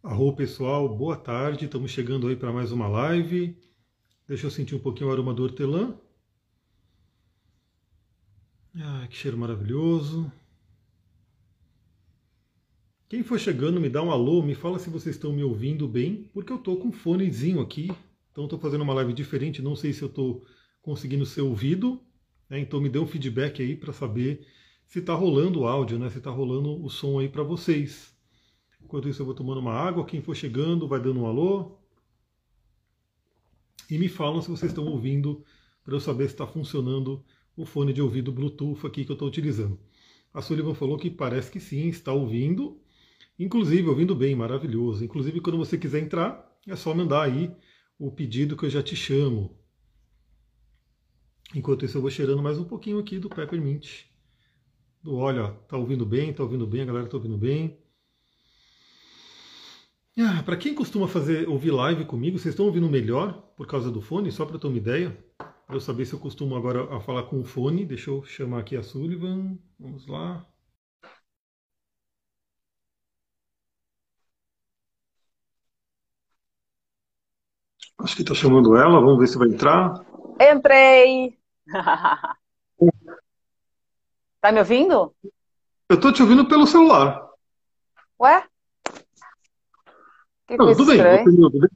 Arro pessoal, boa tarde. Estamos chegando aí para mais uma live. Deixa eu sentir um pouquinho o aroma do hortelã. Ah, que cheiro maravilhoso. Quem for chegando, me dá um alô, me fala se vocês estão me ouvindo bem, porque eu estou com um fonezinho aqui. Então estou fazendo uma live diferente, não sei se eu estou conseguindo ser ouvido. Né? Então me dê um feedback aí para saber se está rolando o áudio, né? se está rolando o som aí para vocês. Enquanto isso, eu vou tomando uma água. Quem for chegando, vai dando um alô. E me falam se vocês estão ouvindo, para eu saber se está funcionando o fone de ouvido Bluetooth aqui que eu estou utilizando. A Sullivan falou que parece que sim, está ouvindo. Inclusive, ouvindo bem, maravilhoso. Inclusive, quando você quiser entrar, é só mandar aí o pedido que eu já te chamo. Enquanto isso, eu vou cheirando mais um pouquinho aqui do Peppermint. Do olha, tá ouvindo bem, tá ouvindo bem, a galera tá ouvindo bem. Ah, para quem costuma fazer ouvir live comigo, vocês estão ouvindo melhor por causa do fone? Só para ter uma ideia, para eu saber se eu costumo agora a falar com o fone. Deixa eu chamar aqui a Sullivan. Vamos lá. Acho que está chamando ela. Vamos ver se vai entrar. Entrei. tá me ouvindo? Eu estou te ouvindo pelo celular. Ué? Que Não, tudo bem, tudo bem.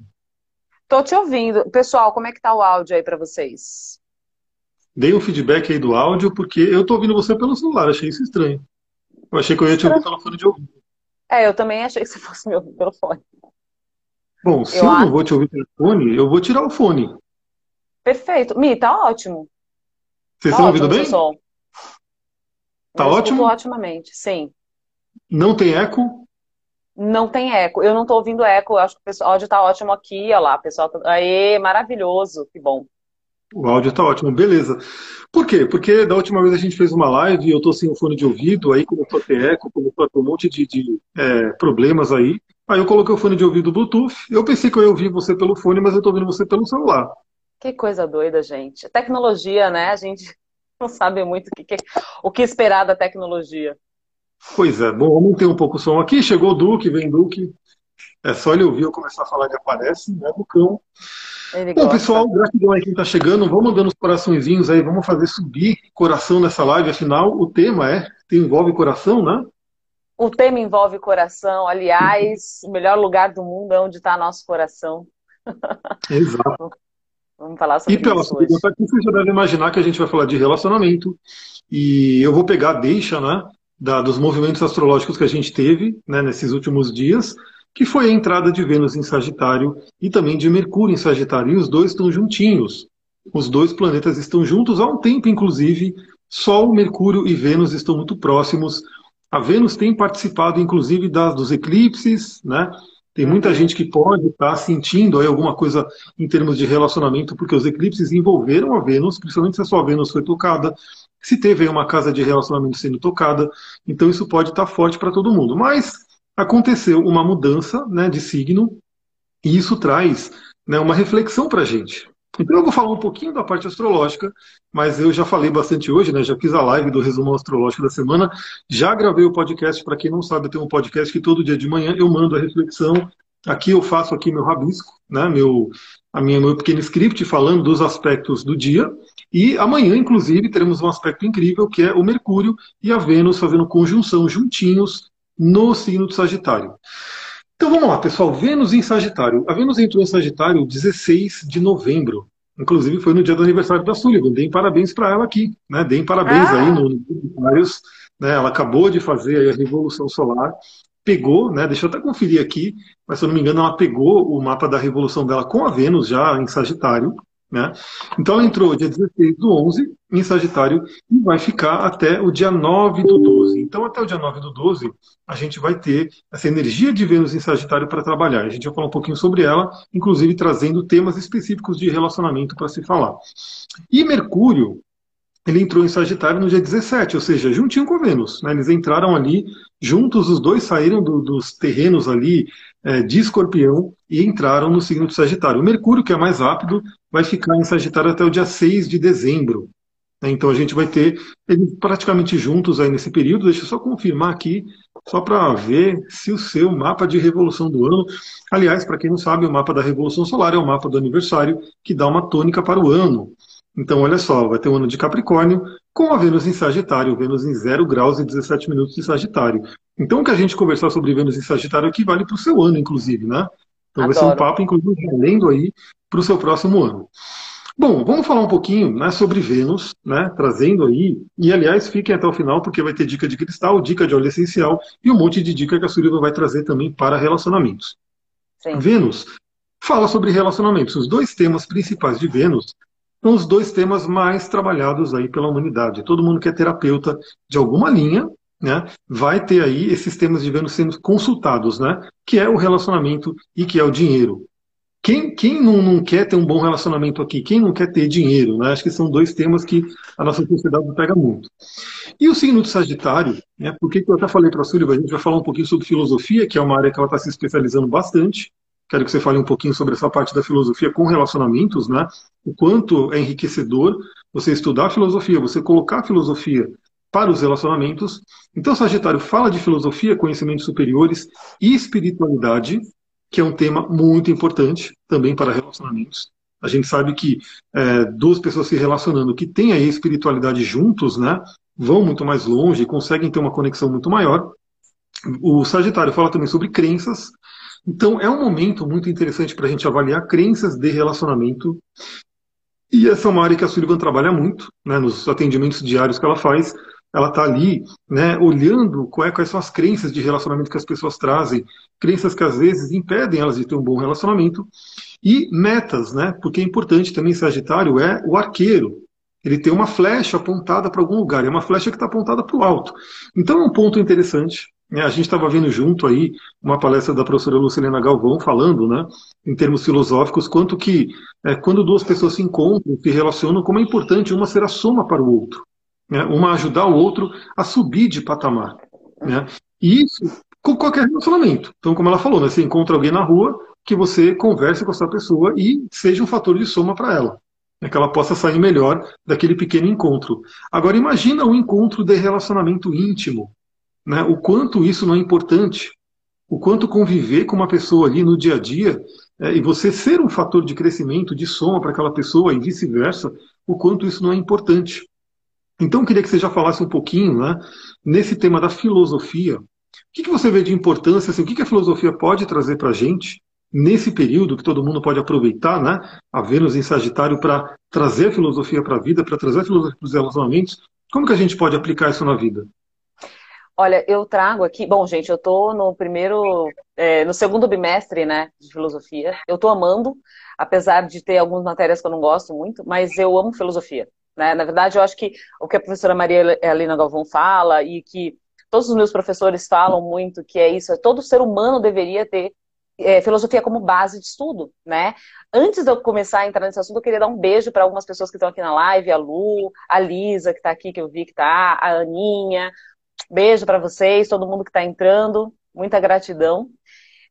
Tô te ouvindo. Pessoal, como é que tá o áudio aí para vocês? Dei um feedback aí do áudio, porque eu tô ouvindo você pelo celular, achei isso estranho. Eu achei que eu ia te ouvir pelo fone de ouvido. É, eu também achei que você fosse me ouvir pelo fone. Bom, se eu, eu não vou te ouvir pelo fone, eu vou tirar o fone. Perfeito. Mi, tá ótimo. Vocês tá estão ouvindo bem? Som. Tá eu ótimo? otimamente, sim. Não tem eco? Não tem eco. Eu não estou ouvindo eco. Eu acho que o áudio está ótimo aqui. Olha lá, pessoal. Tá... Aê, maravilhoso. Que bom. O áudio está ótimo, beleza. Por quê? Porque da última vez a gente fez uma live e eu estou sem o fone de ouvido, aí começou a ter eco, começou a ter um monte de, de é, problemas aí. Aí eu coloquei o fone de ouvido Bluetooth. Eu pensei que eu ia ouvir você pelo fone, mas eu estou ouvindo você pelo celular. Que coisa doida, gente. Tecnologia, né? A gente não sabe muito o que, o que esperar da tecnologia. Pois é, bom, vamos ter um pouco o som aqui. Chegou o Duque, vem Duque. É só ele ouvir eu começar a falar, ele aparece, né, Ducão? Ele bom, gosta. pessoal, gratidão aí quem está chegando. Vamos dando os coraçõezinhos aí, vamos fazer subir coração nessa live. Afinal, o tema é, envolve coração, né? O tema envolve coração. Aliás, o melhor lugar do mundo é onde está nosso coração. Exato. Vamos falar sobre e pela isso hoje. Aqui, você já deve imaginar que a gente vai falar de relacionamento. E eu vou pegar a deixa, né? Da, dos movimentos astrológicos que a gente teve né, nesses últimos dias, que foi a entrada de Vênus em Sagitário e também de Mercúrio em Sagitário. E os dois estão juntinhos. Os dois planetas estão juntos há um tempo, inclusive. Sol, Mercúrio e Vênus estão muito próximos. A Vênus tem participado, inclusive, das, dos eclipses, né? Tem muita uhum. gente que pode estar sentindo aí alguma coisa em termos de relacionamento, porque os eclipses envolveram a Vênus, principalmente se a sua Vênus foi tocada, se teve uma casa de relacionamento sendo tocada, então isso pode estar forte para todo mundo. Mas aconteceu uma mudança né, de signo e isso traz né, uma reflexão para a gente. Então eu vou falar um pouquinho da parte astrológica, mas eu já falei bastante hoje, né? Já fiz a live do resumo astrológico da semana, já gravei o podcast, para quem não sabe, eu tenho um podcast que todo dia de manhã eu mando a reflexão. Aqui eu faço aqui meu rabisco, né? Meu, a minha, meu pequeno script falando dos aspectos do dia. E amanhã, inclusive, teremos um aspecto incrível que é o Mercúrio e a Vênus fazendo conjunção juntinhos no signo do Sagitário. Então vamos lá, pessoal. Vênus em Sagitário. A Vênus entrou em Sagitário 16 de novembro. Inclusive foi no dia do aniversário da Sullivan. Deem parabéns para ela aqui. Né? Deem parabéns ah. aí no, no né? Ela acabou de fazer a Revolução Solar. Pegou, né? deixa eu até conferir aqui, mas se eu não me engano, ela pegou o mapa da revolução dela com a Vênus já em Sagitário. Né? Então ela entrou dia 16 do 11 em Sagitário e vai ficar até o dia 9 do 12. Então até o dia 9 do 12 a gente vai ter essa energia de Vênus em Sagitário para trabalhar. A gente vai falar um pouquinho sobre ela, inclusive trazendo temas específicos de relacionamento para se falar. E Mercúrio, ele entrou em Sagitário no dia 17, ou seja, juntinho com Vênus. Né? Eles entraram ali juntos, os dois saíram do, dos terrenos ali de Escorpião e entraram no signo de Sagitário. O Mercúrio, que é mais rápido, vai ficar em Sagitário até o dia 6 de dezembro. Né? Então a gente vai ter eles praticamente juntos aí nesse período. Deixa eu só confirmar aqui, só para ver se o seu mapa de revolução do ano. Aliás, para quem não sabe, o mapa da revolução solar é o mapa do aniversário que dá uma tônica para o ano. Então, olha só, vai ter um ano de Capricórnio com a Vênus em Sagitário, Vênus em 0 graus e 17 minutos de Sagitário. Então, o que a gente conversar sobre Vênus em Sagitário aqui vale para o seu ano, inclusive, né? Então Adoro. vai ser um papo, inclusive, lendo aí para o seu próximo ano. Bom, vamos falar um pouquinho né, sobre Vênus, né, trazendo aí, e aliás, fiquem até o final, porque vai ter dica de cristal, dica de óleo essencial e um monte de dica que a Suriva vai trazer também para relacionamentos. Sim. Vênus fala sobre relacionamentos. Os dois temas principais de Vênus são os dois temas mais trabalhados aí pela humanidade. Todo mundo que é terapeuta de alguma linha, né, vai ter aí esses temas de sendo consultados, né, que é o relacionamento e que é o dinheiro. Quem, quem não, não, quer ter um bom relacionamento aqui? Quem não quer ter dinheiro? Né? Acho que são dois temas que a nossa sociedade pega muito. E o signo do Sagitário, né, porque eu até falei para a Súlia, a gente vai falar um pouquinho sobre filosofia, que é uma área que ela está se especializando bastante. Quero que você fale um pouquinho sobre essa parte da filosofia com relacionamentos, né? O quanto é enriquecedor você estudar filosofia, você colocar filosofia para os relacionamentos. Então, Sagitário fala de filosofia, conhecimentos superiores e espiritualidade, que é um tema muito importante também para relacionamentos. A gente sabe que é, duas pessoas se relacionando que têm a espiritualidade juntos, né, vão muito mais longe, conseguem ter uma conexão muito maior. O Sagitário fala também sobre crenças. Então, é um momento muito interessante para a gente avaliar crenças de relacionamento. E essa é uma área que a Sullivan trabalha muito, né, nos atendimentos diários que ela faz, ela está ali né, olhando quais são as crenças de relacionamento que as pessoas trazem, crenças que às vezes impedem elas de ter um bom relacionamento, e metas, né, porque é importante também, Sagitário é o arqueiro. Ele tem uma flecha apontada para algum lugar, é uma flecha que está apontada para o alto. Então é um ponto interessante. Né, a gente estava vendo junto aí uma palestra da professora Lucilena Galvão falando, né, em termos filosóficos, quanto que é, quando duas pessoas se encontram, se relacionam, como é importante uma ser a soma para o outro né? uma ajudar o outro a subir de patamar. Né? E isso com qualquer relacionamento. Então, como ela falou, né? você encontra alguém na rua, que você converse com essa pessoa e seja um fator de soma para ela. Né? Que ela possa sair melhor daquele pequeno encontro. Agora, imagina um encontro de relacionamento íntimo. Né? O quanto isso não é importante. O quanto conviver com uma pessoa ali no dia a dia é, e você ser um fator de crescimento, de soma para aquela pessoa e vice-versa, o quanto isso não é importante. Então, queria que você já falasse um pouquinho né, nesse tema da filosofia. O que, que você vê de importância, assim, o que, que a filosofia pode trazer para a gente nesse período que todo mundo pode aproveitar, né, a Vênus em Sagitário, para trazer a filosofia para a vida, para trazer a filosofia para os relacionamentos? Como que a gente pode aplicar isso na vida? Olha, eu trago aqui. Bom, gente, eu estou no primeiro, é, no segundo bimestre, né, de filosofia. Eu estou amando, apesar de ter algumas matérias que eu não gosto muito, mas eu amo filosofia. Né? Na verdade, eu acho que o que a professora Maria Helena Galvão fala e que todos os meus professores falam muito, que é isso, é todo ser humano deveria ter é, filosofia como base de estudo, né? Antes de eu começar a entrar nesse assunto, eu queria dar um beijo para algumas pessoas que estão aqui na live, a Lu, a Lisa, que está aqui, que eu vi que está, a Aninha. Beijo para vocês, todo mundo que está entrando, muita gratidão.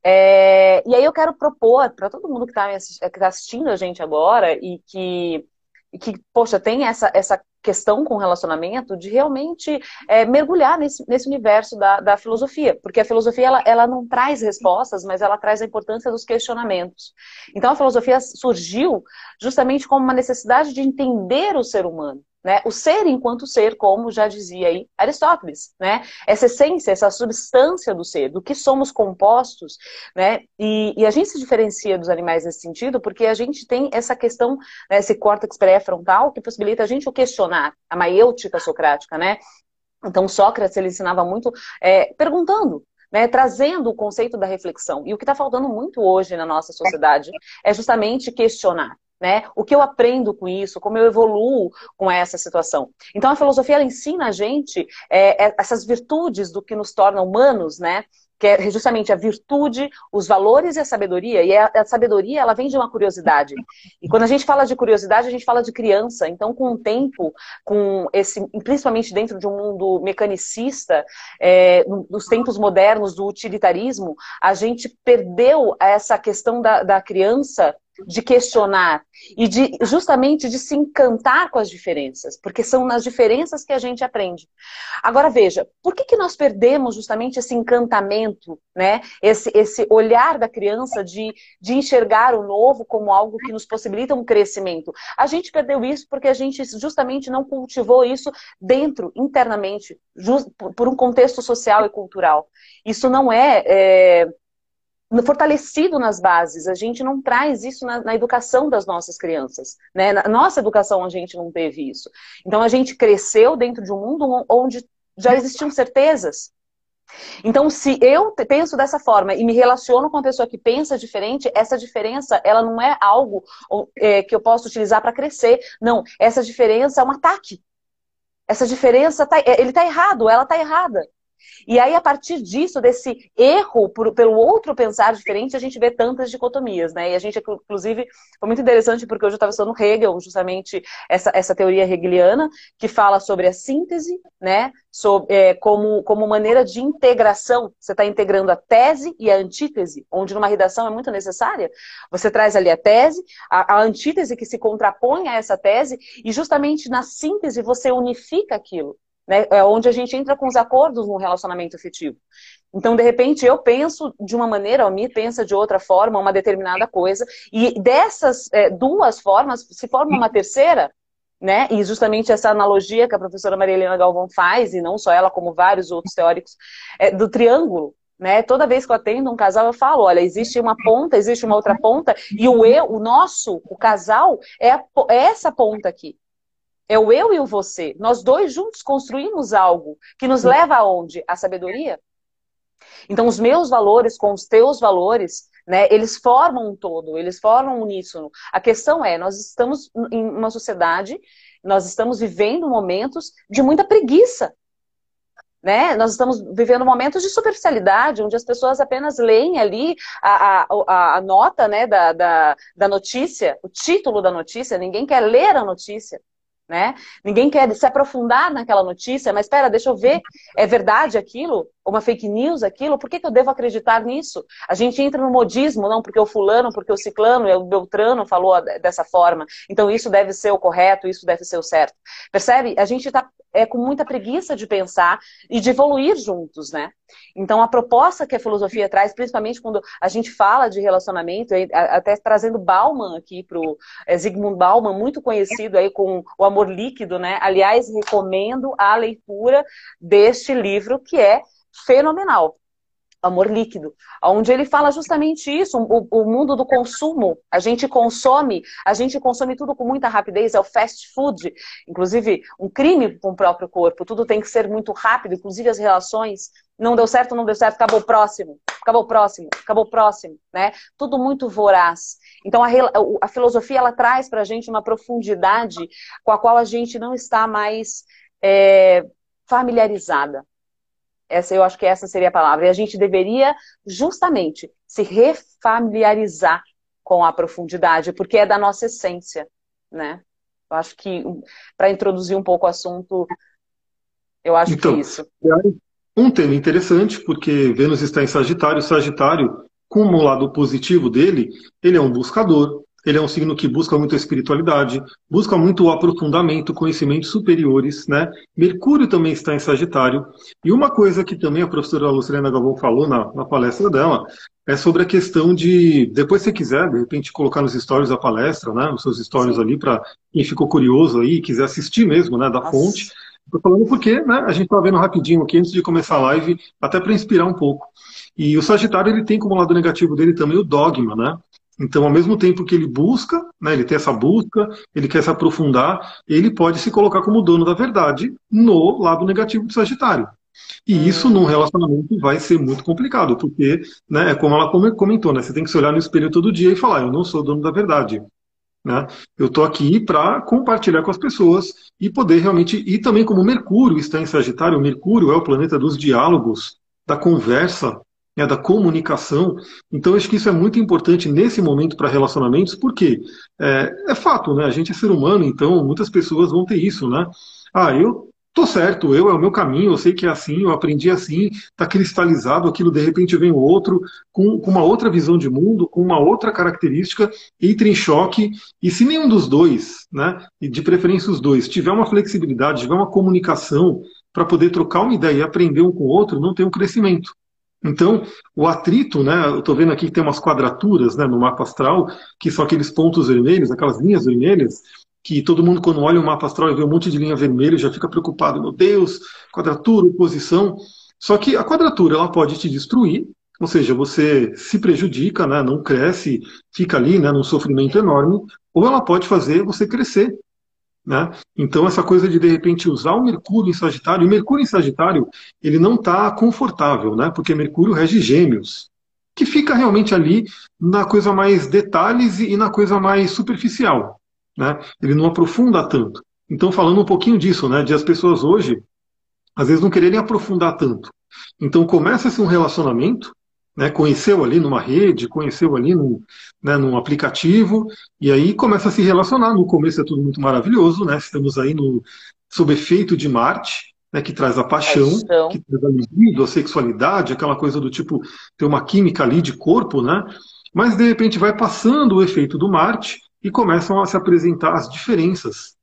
É, e aí eu quero propor para todo mundo que está tá assistindo a gente agora e que e que, poxa, tem essa, essa questão com relacionamento de realmente é, mergulhar nesse, nesse universo da, da filosofia, porque a filosofia ela, ela não traz respostas, mas ela traz a importância dos questionamentos. Então a filosofia surgiu justamente como uma necessidade de entender o ser humano. Né? O ser enquanto ser, como já dizia aí Aristóteles, né? Essa essência, essa substância do ser, do que somos compostos, né? E, e a gente se diferencia dos animais nesse sentido porque a gente tem essa questão, né, esse córtex pré-frontal que possibilita a gente o questionar, a maiêutica socrática, né? Então Sócrates ele ensinava muito é, perguntando, né, trazendo o conceito da reflexão. E o que está faltando muito hoje na nossa sociedade é justamente questionar né? O que eu aprendo com isso, como eu evoluo com essa situação. Então a filosofia ela ensina a gente é, é, essas virtudes do que nos torna humanos, né? Que é justamente a virtude, os valores e a sabedoria. E a, a sabedoria ela vem de uma curiosidade. E quando a gente fala de curiosidade, a gente fala de criança. Então, com o tempo, com esse, principalmente dentro de um mundo mecanicista, é, nos tempos modernos do utilitarismo, a gente perdeu essa questão da, da criança de questionar e de justamente de se encantar com as diferenças, porque são nas diferenças que a gente aprende. Agora veja, por que, que nós perdemos justamente esse encantamento, né? esse, esse olhar da criança de, de enxergar o novo como algo que nos possibilita um crescimento? A gente perdeu isso porque a gente justamente não cultivou isso dentro, internamente, just, por um contexto social e cultural. Isso não é, é fortalecido nas bases. A gente não traz isso na, na, educação das nossas crianças. Né? Na nossa educação a gente não teve isso. Então a gente cresceu dentro de um mundo onde já existiam certezas. Então, se eu penso dessa forma e me relaciono com uma pessoa que pensa diferente, essa diferença ela não é algo é, que eu posso utilizar para crescer. Não, essa diferença é um ataque. Essa diferença tá, ele está errado, ela está errada. E aí, a partir disso, desse erro por, pelo outro pensar diferente, a gente vê tantas dicotomias, né? E a gente, inclusive, foi muito interessante porque hoje eu estava estudando Hegel, justamente essa, essa teoria hegeliana, que fala sobre a síntese, né? Sobre, é, como, como maneira de integração. Você está integrando a tese e a antítese, onde numa redação é muito necessária. Você traz ali a tese, a, a antítese que se contrapõe a essa tese, e justamente na síntese você unifica aquilo né? É onde a gente entra com os acordos no relacionamento afetivo. Então, de repente, eu penso de uma maneira, o Mi pensa de outra forma, uma determinada coisa, e dessas é, duas formas se forma uma terceira, né? E justamente essa analogia que a professora Maria Helena Galvão faz, e não só ela, como vários outros teóricos, é, do triângulo. Né? Toda vez que eu atendo um casal, eu falo: olha, existe uma ponta, existe uma outra ponta, e o eu, o nosso, o casal, é, a, é essa ponta aqui. É o eu e o você. Nós dois juntos construímos algo que nos leva aonde? A sabedoria. Então, os meus valores com os teus valores, né, eles formam um todo, eles formam um uníssono. A questão é, nós estamos em uma sociedade, nós estamos vivendo momentos de muita preguiça. Né? Nós estamos vivendo momentos de superficialidade, onde as pessoas apenas leem ali a, a, a nota né, da, da, da notícia, o título da notícia, ninguém quer ler a notícia né? Ninguém quer se aprofundar naquela notícia, mas espera, deixa eu ver, é verdade aquilo? Uma fake news aquilo? Por que, que eu devo acreditar nisso? A gente entra no modismo, não porque o fulano, porque o ciclano, o Beltrano falou dessa forma. Então isso deve ser o correto, isso deve ser o certo. Percebe? A gente está é, com muita preguiça de pensar e de evoluir juntos, né? Então, a proposta que a filosofia traz, principalmente quando a gente fala de relacionamento, até trazendo Bauman aqui para o é, Zygmunt Bauman, muito conhecido aí com o amor líquido, né? Aliás, recomendo a leitura deste livro, que é fenomenal. Amor Líquido, onde ele fala justamente isso, o, o, mundo do consumo. A gente consome, a gente consome tudo com muita rapidez, é o fast food, inclusive um crime com o próprio corpo, tudo tem que ser muito rápido, inclusive as relações. Não deu certo, não deu certo, acabou o próximo, acabou o próximo, acabou o próximo, né? Tudo muito voraz. Então a, a filosofia ela traz para a gente uma profundidade com a qual a gente não está mais é, familiarizada. Essa, eu acho que essa seria a palavra. E a gente deveria justamente se refamiliarizar com a profundidade, porque é da nossa essência, né? Eu acho que para introduzir um pouco o assunto, eu acho então, que é isso. Um tema interessante, porque Vênus está em Sagitário, Sagitário, como o lado positivo dele, ele é um buscador, ele é um signo que busca muito a espiritualidade, busca muito o aprofundamento, conhecimentos superiores, né? Mercúrio também está em Sagitário. E uma coisa que também a professora Lucilena Galvão falou na, na palestra dela é sobre a questão de, depois se você quiser, de repente colocar nos stories da palestra, né? Nos seus stories ali, para quem ficou curioso aí quiser assistir mesmo, né? Da Nossa. fonte. Estou falando porque né, a gente está vendo rapidinho aqui antes de começar a live, até para inspirar um pouco. E o Sagitário ele tem como lado negativo dele também o dogma, né? Então, ao mesmo tempo que ele busca, né, ele tem essa busca, ele quer se aprofundar, ele pode se colocar como dono da verdade no lado negativo do Sagitário. E hum. isso num relacionamento vai ser muito complicado, porque, né, é como ela comentou, né, você tem que se olhar no espelho todo dia e falar, eu não sou dono da verdade. Né? Eu estou aqui para compartilhar com as pessoas e poder realmente. E também, como Mercúrio está em Sagitário, Mercúrio é o planeta dos diálogos, da conversa, né, da comunicação. Então, acho que isso é muito importante nesse momento para relacionamentos, porque é, é, fato, né? A gente é ser humano, então muitas pessoas vão ter isso, né? Ah, eu tô certo, eu é o meu caminho, eu sei que é assim, eu aprendi assim, está cristalizado, aquilo de repente vem o outro com, com, uma outra visão de mundo, com uma outra característica, entra em choque, e se nenhum dos dois, né, e de preferência os dois, tiver uma flexibilidade, tiver uma comunicação para poder trocar uma ideia e aprender um com o outro, não tem um crescimento. Então, o atrito, né, eu estou vendo aqui que tem umas quadraturas né, no mapa astral, que são aqueles pontos vermelhos, aquelas linhas vermelhas, que todo mundo, quando olha o mapa astral e vê um monte de linha vermelha, já fica preocupado. Meu Deus, quadratura, oposição. Só que a quadratura ela pode te destruir, ou seja, você se prejudica, né, não cresce, fica ali né, num sofrimento enorme, ou ela pode fazer você crescer. Né? Então, essa coisa de, de repente, usar o Mercúrio em Sagitário, e Mercúrio em Sagitário, ele não está confortável, né? porque Mercúrio rege gêmeos, que fica realmente ali na coisa mais detalhes e na coisa mais superficial né? Ele não aprofunda tanto. Então, falando um pouquinho disso, né, de as pessoas hoje, às vezes não quererem aprofundar tanto. Então, começa-se um relacionamento, né, conheceu ali numa rede, conheceu ali num, né, num aplicativo, e aí começa a se relacionar. No começo é tudo muito maravilhoso, né? Estamos aí no, sob efeito de Marte, né, que traz a paixão, paixão, que traz a libido, a sexualidade, aquela coisa do tipo, ter uma química ali de corpo, né? Mas de repente vai passando o efeito do Marte e começam a se apresentar as diferenças.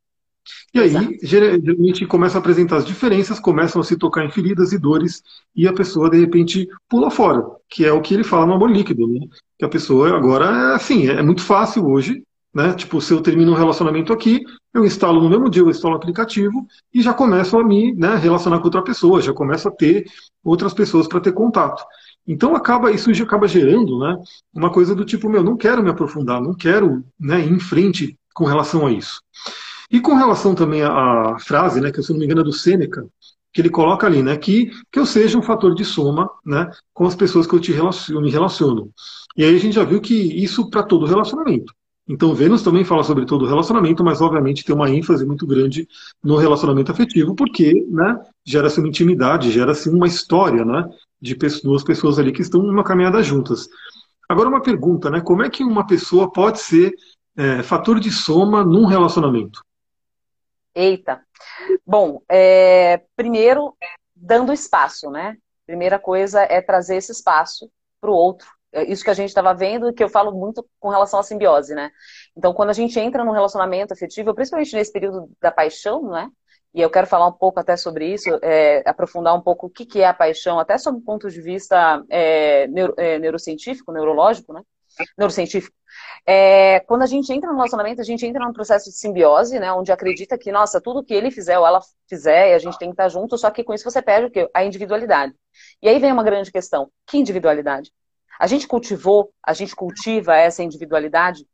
E aí, Exato. geralmente, começam a apresentar as diferenças, começam a se tocar em feridas e dores, e a pessoa, de repente, pula fora, que é o que ele fala no amor líquido, né? Que a pessoa agora é assim, é muito fácil hoje, né? Tipo, se eu termino um relacionamento aqui, eu instalo no mesmo dia, eu instalo o aplicativo e já começo a me né, relacionar com outra pessoa, já começo a ter outras pessoas para ter contato. Então acaba isso acaba gerando né, uma coisa do tipo, meu, não quero me aprofundar, não quero né, ir em frente com relação a isso. E com relação também à, frase, né, que se não me engano é do Sêneca, que ele coloca ali, né, que, que eu seja um fator de soma né, com as pessoas que eu, te relaciono, eu me relaciono. E aí a gente já viu que isso para todo relacionamento. Então, Vênus também fala sobre todo relacionamento, mas obviamente tem uma ênfase muito grande no relacionamento afetivo, porque né, gera-se uma intimidade, gera-se uma história né, de duas pessoas ali que estão numa caminhada juntas. Agora, uma pergunta, né? Como é que uma pessoa pode ser é, fator de soma num relacionamento? Eita. Bom, é, primeiro, dando espaço, né? Primeira coisa é trazer esse espaço para o outro. É isso que a gente estava vendo, que eu falo muito com relação à simbiose, né? Então, quando a gente entra num relacionamento afetivo, principalmente nesse período da paixão, né? e eu quero falar um pouco até sobre isso, é, aprofundar um pouco o que, que é a paixão, até sob o ponto de vista é, neuro, é, neurocientífico, neurológico, né? Neurocientífico. É, quando a gente entra no relacionamento, a gente entra num processo de simbiose, né? Onde acredita que, nossa, tudo que ele fizer ou ela fizer, a gente tem que estar junto, só que com isso você perde o quê? A individualidade. E aí vem uma grande questão: que individualidade? A gente cultivou, a gente cultiva essa individualidade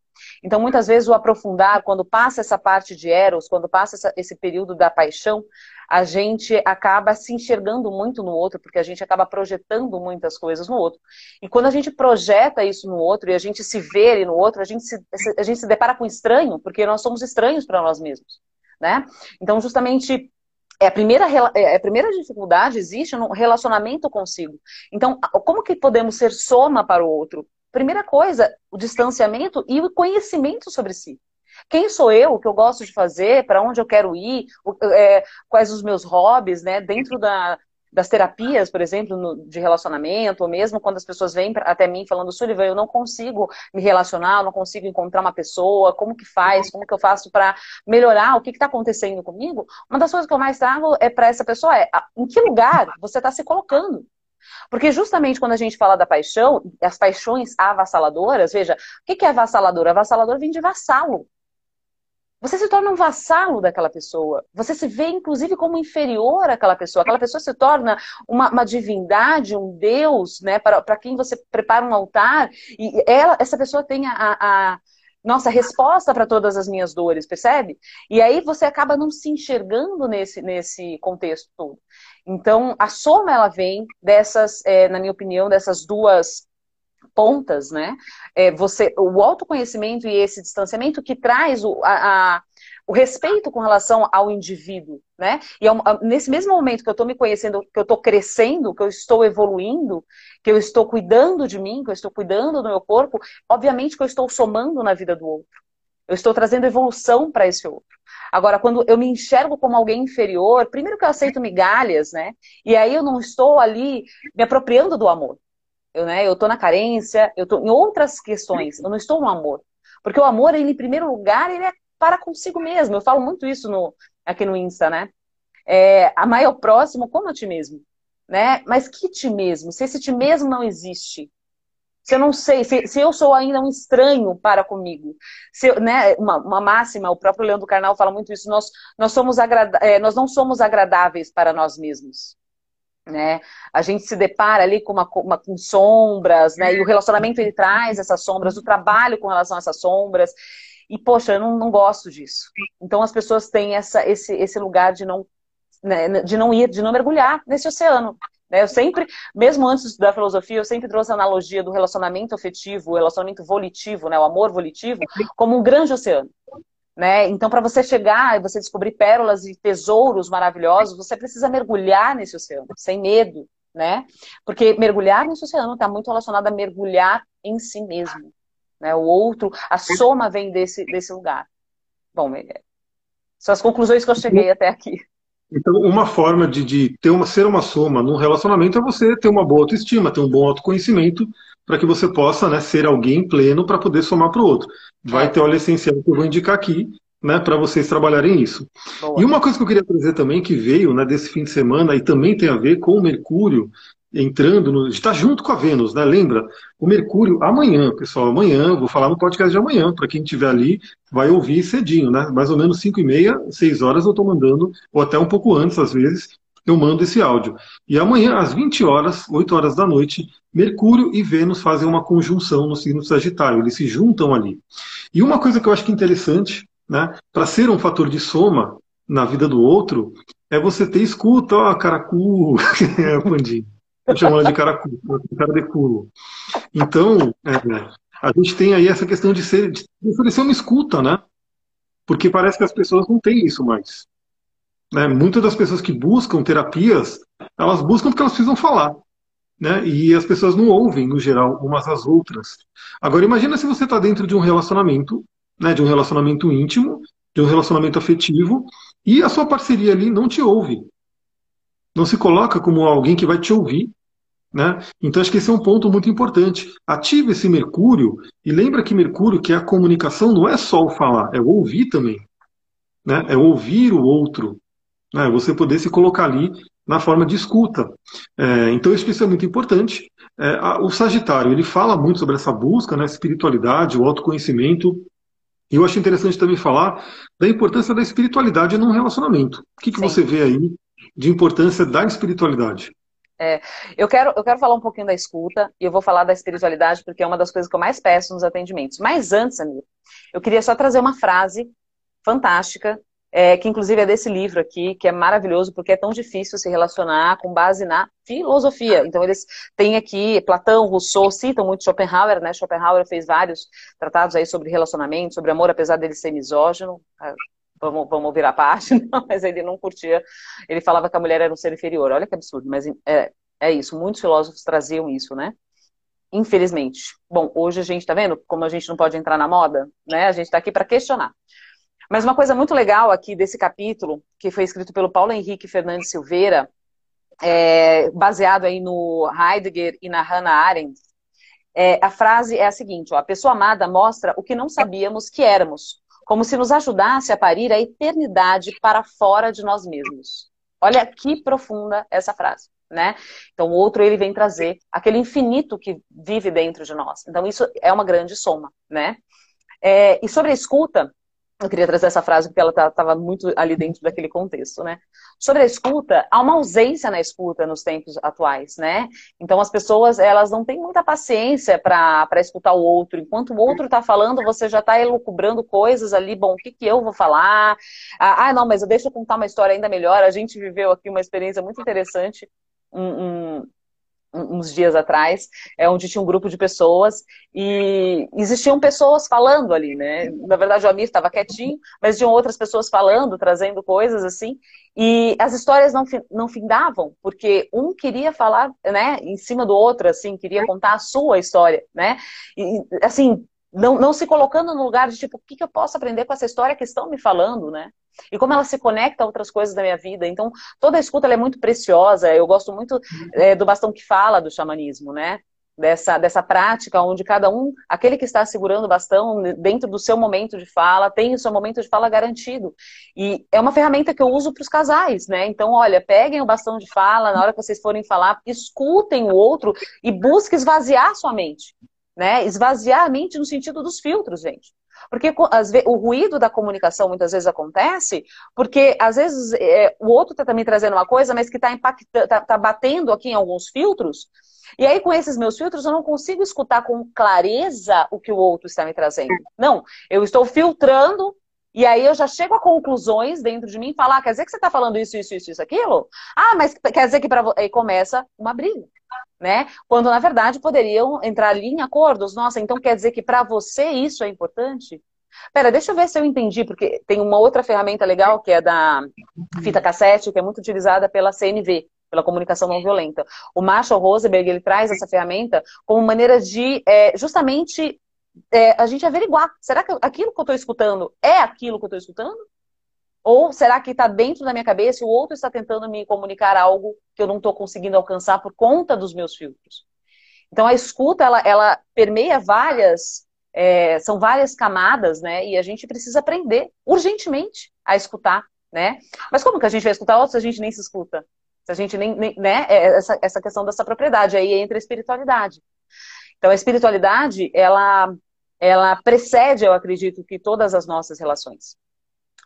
então, muitas vezes, o aprofundar, quando passa essa parte de Eros, quando passa essa, esse período da paixão, a gente acaba se enxergando muito no outro, porque a gente acaba projetando muitas coisas no outro. E quando a gente projeta isso no outro e a gente se vê no outro, a gente se, a gente se depara com estranho, porque nós somos estranhos para nós mesmos. Né? Então, justamente é a primeira, é a primeira dificuldade existe no relacionamento consigo. Então, como que podemos ser soma para o outro? Primeira coisa, o distanciamento e o conhecimento sobre si. Quem sou eu, o que eu gosto de fazer, para onde eu quero ir, é, quais os meus hobbies, né? Dentro da, das terapias, por exemplo, no, de relacionamento, ou mesmo quando as pessoas vêm até mim falando, Sullivan, eu não consigo me relacionar, não consigo encontrar uma pessoa, como que faz, como que eu faço para melhorar, o que está acontecendo comigo? Uma das coisas que eu mais trago é para essa pessoa é em que lugar você está se colocando? Porque justamente quando a gente fala da paixão, as paixões avassaladoras, veja, o que é avassalador? Avassalador vem de vassalo. Você se torna um vassalo daquela pessoa. Você se vê, inclusive, como inferior àquela pessoa. Aquela pessoa se torna uma, uma divindade, um deus, né? Para quem você prepara um altar. E ela, essa pessoa tem a, a nossa resposta para todas as minhas dores, percebe? E aí você acaba não se enxergando nesse, nesse contexto todo. Então, a soma ela vem dessas, é, na minha opinião, dessas duas pontas, né? É, você, o autoconhecimento e esse distanciamento que traz o, a, a, o respeito com relação ao indivíduo, né? E a, nesse mesmo momento que eu estou me conhecendo, que eu estou crescendo, que eu estou evoluindo, que eu estou cuidando de mim, que eu estou cuidando do meu corpo, obviamente que eu estou somando na vida do outro. Eu estou trazendo evolução para esse outro. Agora, quando eu me enxergo como alguém inferior, primeiro que eu aceito migalhas, né? E aí eu não estou ali me apropriando do amor. Eu, né, eu tô na carência, eu tô em outras questões, eu não estou no amor. Porque o amor, ele, em primeiro lugar, ele é para consigo mesmo. Eu falo muito isso no, aqui no Insta, né? É, amar ao próximo como a ti mesmo. Né? Mas que ti mesmo? Se esse ti mesmo não existe, se eu não sei, se, se eu sou ainda um estranho para comigo, se né, uma, uma, máxima, o próprio Leão do Carnal fala muito isso, nós, nós, somos agrada, é, nós não somos agradáveis para nós mesmos. Né? A gente se depara ali com, uma, uma, com sombras, né? E o relacionamento ele traz essas sombras, o trabalho com relação a essas sombras. E, poxa, eu não, não gosto disso. Então as pessoas têm essa, esse, esse lugar de não, né, de não ir, de não mergulhar nesse oceano. Né? Eu sempre, mesmo antes da filosofia, eu sempre trouxe a analogia do relacionamento afetivo, o relacionamento volitivo, né? o amor volitivo, como um grande oceano. Né? Então, para você chegar e você descobrir pérolas e tesouros maravilhosos, você precisa mergulhar nesse oceano, sem medo, né? Porque mergulhar nesse oceano está muito relacionado a mergulhar em si mesmo. Né? O outro, a soma vem desse, desse lugar. Bom, é, são as conclusões que eu cheguei até aqui. Então, uma forma de, de ter uma, ser uma soma num relacionamento é você ter uma boa autoestima, ter um bom autoconhecimento, para que você possa né, ser alguém pleno para poder somar para o outro. Vai é. ter óleo essencial que eu vou indicar aqui, né, para vocês trabalharem isso. Boa. E uma coisa que eu queria trazer também, que veio né, desse fim de semana, e também tem a ver com o Mercúrio, entrando, no, está junto com a Vênus, né? Lembra? O Mercúrio, amanhã, pessoal, amanhã, vou falar no podcast de amanhã, para quem estiver ali, vai ouvir cedinho, né? Mais ou menos 5 e meia, 6 horas eu estou mandando, ou até um pouco antes, às vezes, eu mando esse áudio. E amanhã, às 20 horas, 8 horas da noite, Mercúrio e Vênus fazem uma conjunção no signo Sagitário, eles se juntam ali. E uma coisa que eu acho que é interessante, né, para ser um fator de soma na vida do outro, é você ter escuta, ó, caracu, é, Pandinho. Eu chamo ela de caracu, cara de culo. Então, é, a gente tem aí essa questão de, ser, de oferecer uma escuta, né? Porque parece que as pessoas não têm isso mais. Né? Muitas das pessoas que buscam terapias, elas buscam porque elas precisam falar. Né? E as pessoas não ouvem, no geral, umas às outras. Agora, imagina se você está dentro de um relacionamento, né, de um relacionamento íntimo, de um relacionamento afetivo, e a sua parceria ali não te ouve. Não se coloca como alguém que vai te ouvir. Né? Então, acho que esse é um ponto muito importante. Ative esse Mercúrio, e lembra que Mercúrio, que é a comunicação, não é só o falar, é o ouvir também. Né? É ouvir o outro. Né? Você poder se colocar ali na forma de escuta. É, então isso é muito importante. É, a, o Sagitário ele fala muito sobre essa busca, né, espiritualidade, o autoconhecimento. E eu acho interessante também falar da importância da espiritualidade num relacionamento. O que, que você vê aí de importância da espiritualidade? É, eu, quero, eu quero falar um pouquinho da escuta e eu vou falar da espiritualidade porque é uma das coisas que eu mais peço nos atendimentos. Mas antes, amigo, eu queria só trazer uma frase fantástica é, que inclusive é desse livro aqui, que é maravilhoso, porque é tão difícil se relacionar com base na filosofia. Então, eles têm aqui Platão, Rousseau, citam muito Schopenhauer, né? Schopenhauer fez vários tratados aí sobre relacionamento, sobre amor, apesar dele ser misógino. Ah, vamos, vamos virar parte, não, mas ele não curtia. Ele falava que a mulher era um ser inferior. Olha que absurdo, mas é, é isso. Muitos filósofos traziam isso, né? Infelizmente. Bom, hoje a gente tá vendo como a gente não pode entrar na moda, né? A gente está aqui para questionar. Mas uma coisa muito legal aqui desse capítulo, que foi escrito pelo Paulo Henrique Fernandes Silveira, é, baseado aí no Heidegger e na Hannah Arendt, é, a frase é a seguinte: ó, a pessoa amada mostra o que não sabíamos que éramos, como se nos ajudasse a parir a eternidade para fora de nós mesmos. Olha que profunda essa frase, né? Então o outro ele vem trazer aquele infinito que vive dentro de nós. Então isso é uma grande soma, né? É, e sobre a escuta, eu queria trazer essa frase porque ela estava tá, muito ali dentro daquele contexto, né? Sobre a escuta, há uma ausência na escuta nos tempos atuais, né? Então as pessoas elas não têm muita paciência para escutar o outro. Enquanto o outro está falando, você já está elucubrando coisas ali. Bom, o que, que eu vou falar? Ah, ah, não, mas deixa eu contar uma história ainda melhor. A gente viveu aqui uma experiência muito interessante. Um, uns dias atrás, é onde tinha um grupo de pessoas e existiam pessoas falando ali, né? Na verdade, o Amir estava quietinho, mas tinham outras pessoas falando, trazendo coisas assim, e as histórias não, não findavam, porque um queria falar, né, em cima do outro, assim, queria contar a sua história, né? E, assim, não, não se colocando no lugar de tipo, o que, que eu posso aprender com essa história que estão me falando, né? E como ela se conecta a outras coisas da minha vida. Então, toda a escuta é muito preciosa. Eu gosto muito é, do bastão que fala do xamanismo, né? Dessa, dessa prática onde cada um, aquele que está segurando o bastão dentro do seu momento de fala, tem o seu momento de fala garantido. E é uma ferramenta que eu uso para os casais, né? Então, olha, peguem o bastão de fala, na hora que vocês forem falar, escutem o outro e busquem esvaziar sua mente né? Esvaziar a mente no sentido dos filtros, gente. Porque o ruído da comunicação muitas vezes acontece porque, às vezes, é, o outro está também trazendo uma coisa, mas que está tá, tá batendo aqui em alguns filtros. E aí, com esses meus filtros, eu não consigo escutar com clareza o que o outro está me trazendo. Não, eu estou filtrando e aí eu já chego a conclusões dentro de mim falar, ah, quer dizer que você está falando isso, isso, isso, isso, aquilo? Ah, mas quer dizer que para aí começa uma briga né? Quando na verdade poderiam entrar ali em acordos. Nossa, então quer dizer que para você isso é importante? Pera, deixa eu ver se eu entendi, porque tem uma outra ferramenta legal que é da fita cassete, que é muito utilizada pela CNV, pela comunicação não violenta. O Marshall Rosenberg ele traz essa ferramenta como maneira de é, justamente é, a gente averiguar. Será que aquilo que eu estou escutando é aquilo que eu estou escutando? Ou será que está dentro da minha cabeça e o outro está tentando me comunicar algo que eu não estou conseguindo alcançar por conta dos meus filtros? Então a escuta ela, ela permeia várias, é, são várias camadas, né? E a gente precisa aprender urgentemente a escutar, né? Mas como que a gente vai escutar outros se a gente nem se escuta? Se a gente nem, nem né? É essa, essa questão dessa propriedade aí entra a espiritualidade. Então a espiritualidade ela ela precede, eu acredito, que todas as nossas relações.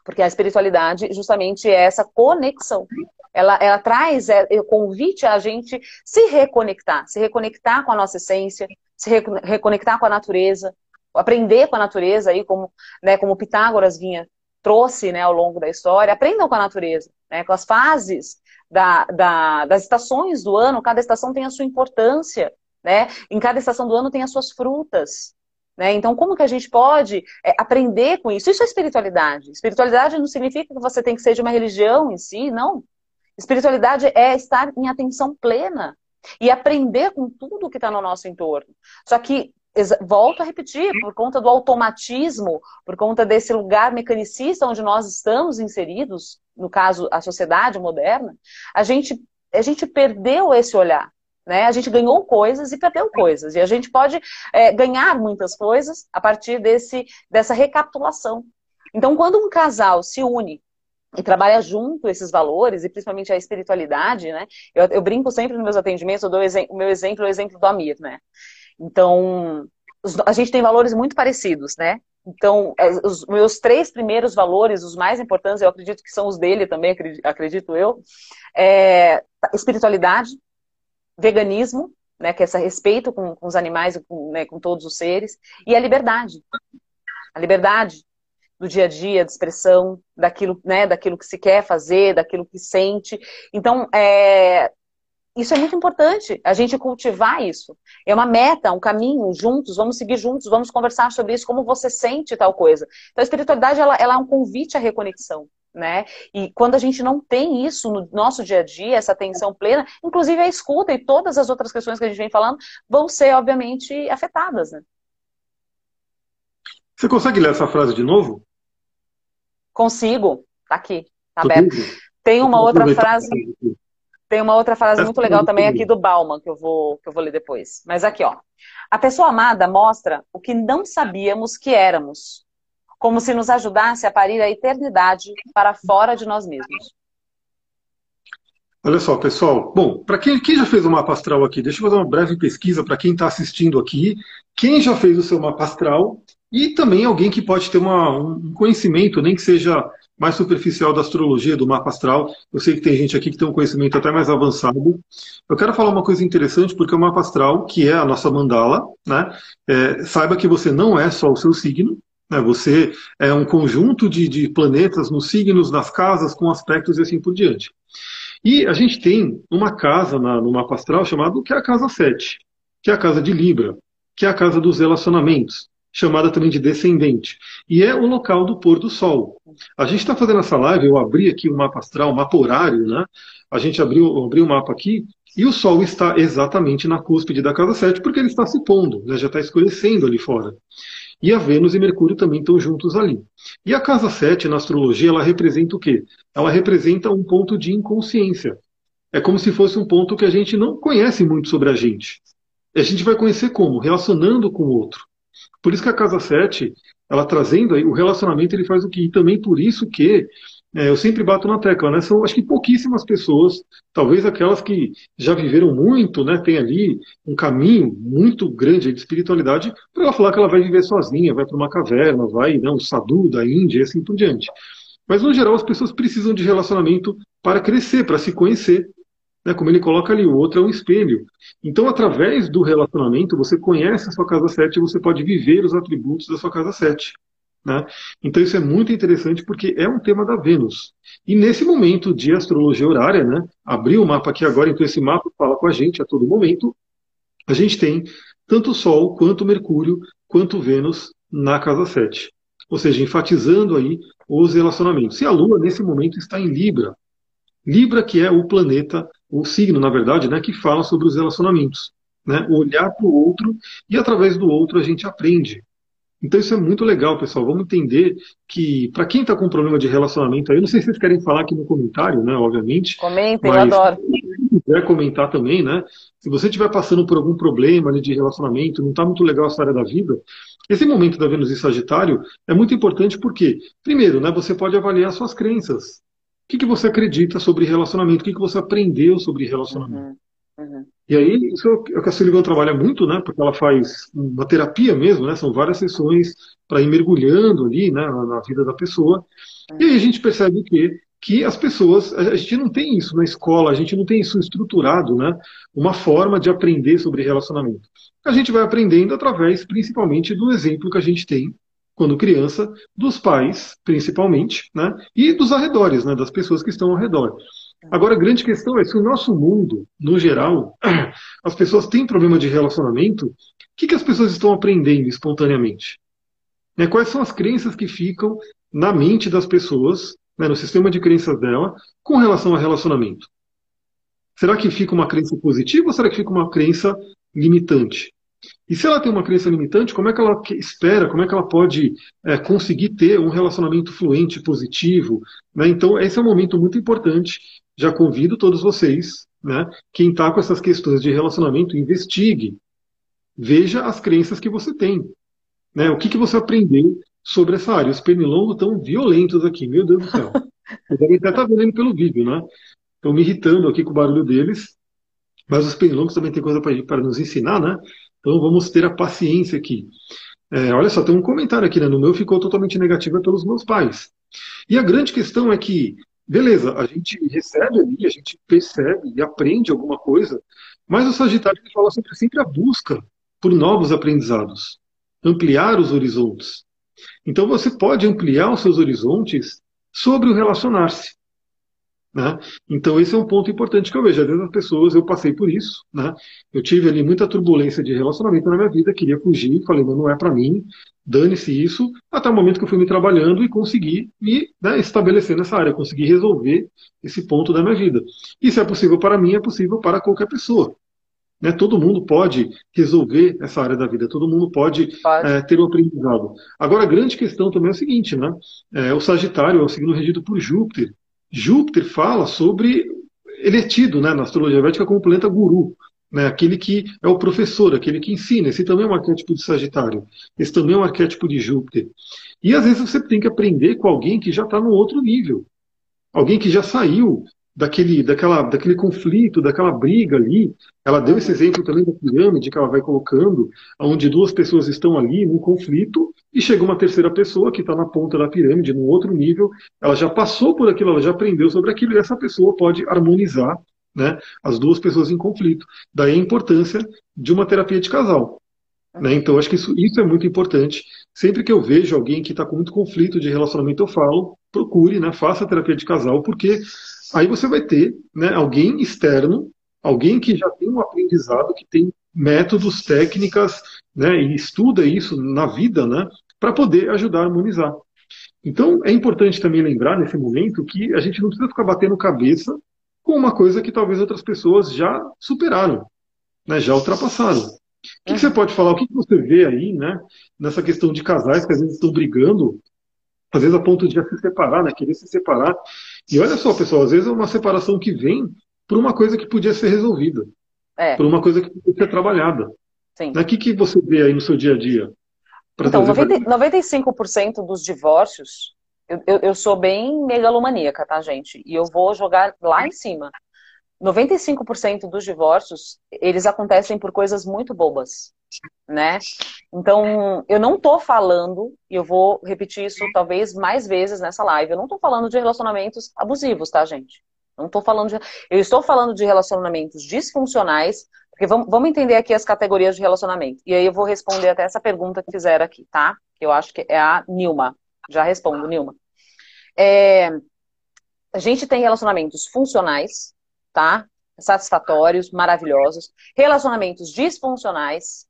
Porque a espiritualidade justamente é essa conexão. Ela, ela traz é, o convite a gente se reconectar, se reconectar com a nossa essência, se re, reconectar com a natureza, aprender com a natureza, aí como, né, como Pitágoras vinha, trouxe né, ao longo da história, aprendam com a natureza, né, com as fases da, da, das estações do ano, cada estação tem a sua importância, né? Em cada estação do ano tem as suas frutas. Né? Então, como que a gente pode é, aprender com isso? Isso é espiritualidade. Espiritualidade não significa que você tem que ser de uma religião em si, não. Espiritualidade é estar em atenção plena e aprender com tudo que está no nosso entorno. Só que, volto a repetir, por conta do automatismo, por conta desse lugar mecanicista onde nós estamos inseridos, no caso, a sociedade moderna, a gente, a gente perdeu esse olhar. Né? A gente ganhou coisas e perdeu coisas. E a gente pode é, ganhar muitas coisas a partir desse, dessa recapitulação. Então, quando um casal se une e trabalha junto esses valores, e principalmente a espiritualidade, né? Eu, eu brinco sempre nos meus atendimentos, eu dou o meu exemplo, o exemplo do Amir, né? Então, a gente tem valores muito parecidos, né? Então, é, os meus três primeiros valores, os mais importantes, eu acredito que são os dele também, acredito eu, é espiritualidade, veganismo, né, que é esse respeito com, com os animais, com, né, com todos os seres, e a liberdade. A liberdade do dia a dia, de expressão, daquilo, né, daquilo que se quer fazer, daquilo que sente. Então, é, isso é muito importante, a gente cultivar isso. É uma meta, um caminho, juntos, vamos seguir juntos, vamos conversar sobre isso, como você sente tal coisa. Então, a espiritualidade, ela, ela é um convite à reconexão né? E quando a gente não tem isso no nosso dia a dia, essa atenção plena, inclusive a escuta e todas as outras questões que a gente vem falando vão ser, obviamente, afetadas, né? Você consegue ler essa frase de novo? Consigo. Tá aqui, tá aberto. Tem uma outra frase. Tem uma outra frase muito legal também aqui do Bauman, que eu vou, que eu vou ler depois. Mas aqui, ó. A pessoa amada mostra o que não sabíamos que éramos, como se nos ajudasse a parir a eternidade para fora de nós mesmos. Olha só, pessoal. Bom, para quem, quem já fez o mapa astral aqui, deixa eu fazer uma breve pesquisa para quem está assistindo aqui. Quem já fez o seu mapa astral e também alguém que pode ter uma, um conhecimento, nem que seja mais superficial da astrologia, do mapa astral. Eu sei que tem gente aqui que tem um conhecimento até mais avançado. Eu quero falar uma coisa interessante, porque o mapa astral, que é a nossa mandala, né, é, saiba que você não é só o seu signo, né? Você é um conjunto de, de planetas nos signos das casas com aspectos e assim por diante. E a gente tem uma casa na, no mapa astral chamada que é a casa 7, que é a casa de Libra, que é a casa dos relacionamentos, chamada também de descendente. E é o local do pôr do sol. A gente está fazendo essa live, eu abri aqui o mapa astral, o mapa horário, né? A gente abriu, abriu o mapa aqui, e o sol está exatamente na cúspide da casa 7, porque ele está se pondo, né? já está escurecendo ali fora. E a Vênus e Mercúrio também estão juntos ali. E a casa 7 na astrologia, ela representa o quê? Ela representa um ponto de inconsciência. É como se fosse um ponto que a gente não conhece muito sobre a gente. E a gente vai conhecer como? Relacionando com o outro. Por isso que a casa 7, ela trazendo aí, o relacionamento, ele faz o quê? E também por isso que é, eu sempre bato na tecla, né? São acho que pouquíssimas pessoas, talvez aquelas que já viveram muito, né? Tem ali um caminho muito grande de espiritualidade para ela falar que ela vai viver sozinha, vai para uma caverna, vai, né? Um sadhu da Índia e assim por diante. Mas no geral as pessoas precisam de relacionamento para crescer, para se conhecer. Né? Como ele coloca ali, o outro é um espelho. Então, através do relacionamento, você conhece a sua casa 7 e você pode viver os atributos da sua casa 7. Né? Então isso é muito interessante porque é um tema da Vênus. E nesse momento de astrologia horária, né, abri o mapa aqui agora, então esse mapa fala com a gente a todo momento. A gente tem tanto o Sol, quanto Mercúrio, quanto Vênus na casa 7. Ou seja, enfatizando aí os relacionamentos. E a Lua, nesse momento, está em Libra. Libra, que é o planeta, o signo, na verdade, né, que fala sobre os relacionamentos. Né? Olhar para o outro e, através do outro, a gente aprende. Então isso é muito legal, pessoal. Vamos entender que, para quem está com problema de relacionamento aí, eu não sei se vocês querem falar aqui no comentário, né? Obviamente. Comentem, eu adoro. Se quiser comentar também, né? Se você estiver passando por algum problema de relacionamento, não está muito legal a história da vida, esse momento da Vênus em Sagitário é muito importante porque, primeiro, né, você pode avaliar suas crenças. O que, que você acredita sobre relacionamento? O que, que você aprendeu sobre relacionamento? Uhum. Uhum. E aí, isso é o que a Sullivan trabalha muito, né? Porque ela faz uma terapia mesmo, né? São várias sessões para ir mergulhando ali, né? Na vida da pessoa. E aí a gente percebe que que as pessoas, a gente não tem isso na escola, a gente não tem isso estruturado, né? Uma forma de aprender sobre relacionamento. A gente vai aprendendo através, principalmente, do exemplo que a gente tem quando criança, dos pais, principalmente, né? E dos arredores, né? Das pessoas que estão ao redor. Agora, a grande questão é se o nosso mundo, no geral, as pessoas têm problema de relacionamento, o que, que as pessoas estão aprendendo espontaneamente? Né, quais são as crenças que ficam na mente das pessoas, né, no sistema de crenças dela, com relação a relacionamento? Será que fica uma crença positiva ou será que fica uma crença limitante? E se ela tem uma crença limitante, como é que ela espera, como é que ela pode é, conseguir ter um relacionamento fluente, positivo? Né? Então, esse é um momento muito importante já convido todos vocês, né, quem está com essas questões de relacionamento, investigue. Veja as crenças que você tem. Né, o que, que você aprendeu sobre essa área. Os pernilongos estão violentos aqui, meu Deus do céu. Você deve até estar tá vendo pelo vídeo, né? Estão me irritando aqui com o barulho deles. Mas os pernilongos também têm coisa para nos ensinar, né? Então vamos ter a paciência aqui. É, olha só, tem um comentário aqui, né? No meu ficou totalmente negativo pelos meus pais. E a grande questão é que beleza, a gente recebe ali, a gente percebe e aprende alguma coisa, mas o Sagitário ele fala sempre, sempre a busca por novos aprendizados, ampliar os horizontes. Então você pode ampliar os seus horizontes sobre o relacionar-se. Né? Então, esse é um ponto importante que eu vejo. Às vezes as pessoas, eu passei por isso, né? eu tive ali muita turbulência de relacionamento na minha vida, queria fugir, falei, não, não é para mim, dane-se isso, até o momento que eu fui me trabalhando e consegui me né, estabelecer nessa área, consegui resolver esse ponto da minha vida. Isso é possível para mim, é possível para qualquer pessoa. Né? Todo mundo pode resolver essa área da vida, todo mundo pode, pode. É, ter um aprendizado. Agora, a grande questão também é o seguinte, né? É, o Sagitário é o signo regido por Júpiter, Júpiter fala sobre. Ele é tido né, na astrologia védica como planeta guru, né, aquele que é o professor, aquele que ensina. Esse também é um arquétipo de Sagitário. Esse também é um arquétipo de Júpiter. E às vezes você tem que aprender com alguém que já está no outro nível. Alguém que já saiu daquele, daquela, daquele conflito, daquela briga ali. Ela deu esse exemplo também da pirâmide que ela vai colocando, onde duas pessoas estão ali num conflito e chega uma terceira pessoa que está na ponta da pirâmide, num outro nível. Ela já passou por aquilo, ela já aprendeu sobre aquilo e essa pessoa pode harmonizar né, as duas pessoas em conflito. Daí a importância de uma terapia de casal. Né? Então, acho que isso, isso é muito importante. Sempre que eu vejo alguém que está com muito conflito de relacionamento, eu falo, procure, né, faça terapia de casal, porque Aí você vai ter né, alguém externo, alguém que já tem um aprendizado, que tem métodos, técnicas, né, e estuda isso na vida, né, para poder ajudar a harmonizar. Então, é importante também lembrar nesse momento que a gente não precisa ficar batendo cabeça com uma coisa que talvez outras pessoas já superaram, né, já ultrapassaram. que, que, você pode falar? O que, que você vê aí, né? Nessa questão de casais que às vezes estão brigando, às vezes a ponto de se separar, né? Querer se separar. E olha só, pessoal, às vezes é uma separação que vem por uma coisa que podia ser resolvida. É. Por uma coisa que podia ser trabalhada. Sim. O que, que você vê aí no seu dia a dia? Então, 90, 95% dos divórcios, eu, eu, eu sou bem megalomaníaca, tá, gente? E eu vou jogar lá em cima. 95% dos divórcios, eles acontecem por coisas muito bobas, né? Então, eu não tô falando, e eu vou repetir isso talvez mais vezes nessa live, eu não tô falando de relacionamentos abusivos, tá, gente? Não tô falando de... Eu estou falando de relacionamentos disfuncionais, porque vamos, vamos entender aqui as categorias de relacionamento. E aí eu vou responder até essa pergunta que fizeram aqui, tá? Eu acho que é a Nilma. Já respondo, Nilma. É, a gente tem relacionamentos funcionais, tá? Satisfatórios, maravilhosos. Relacionamentos disfuncionais,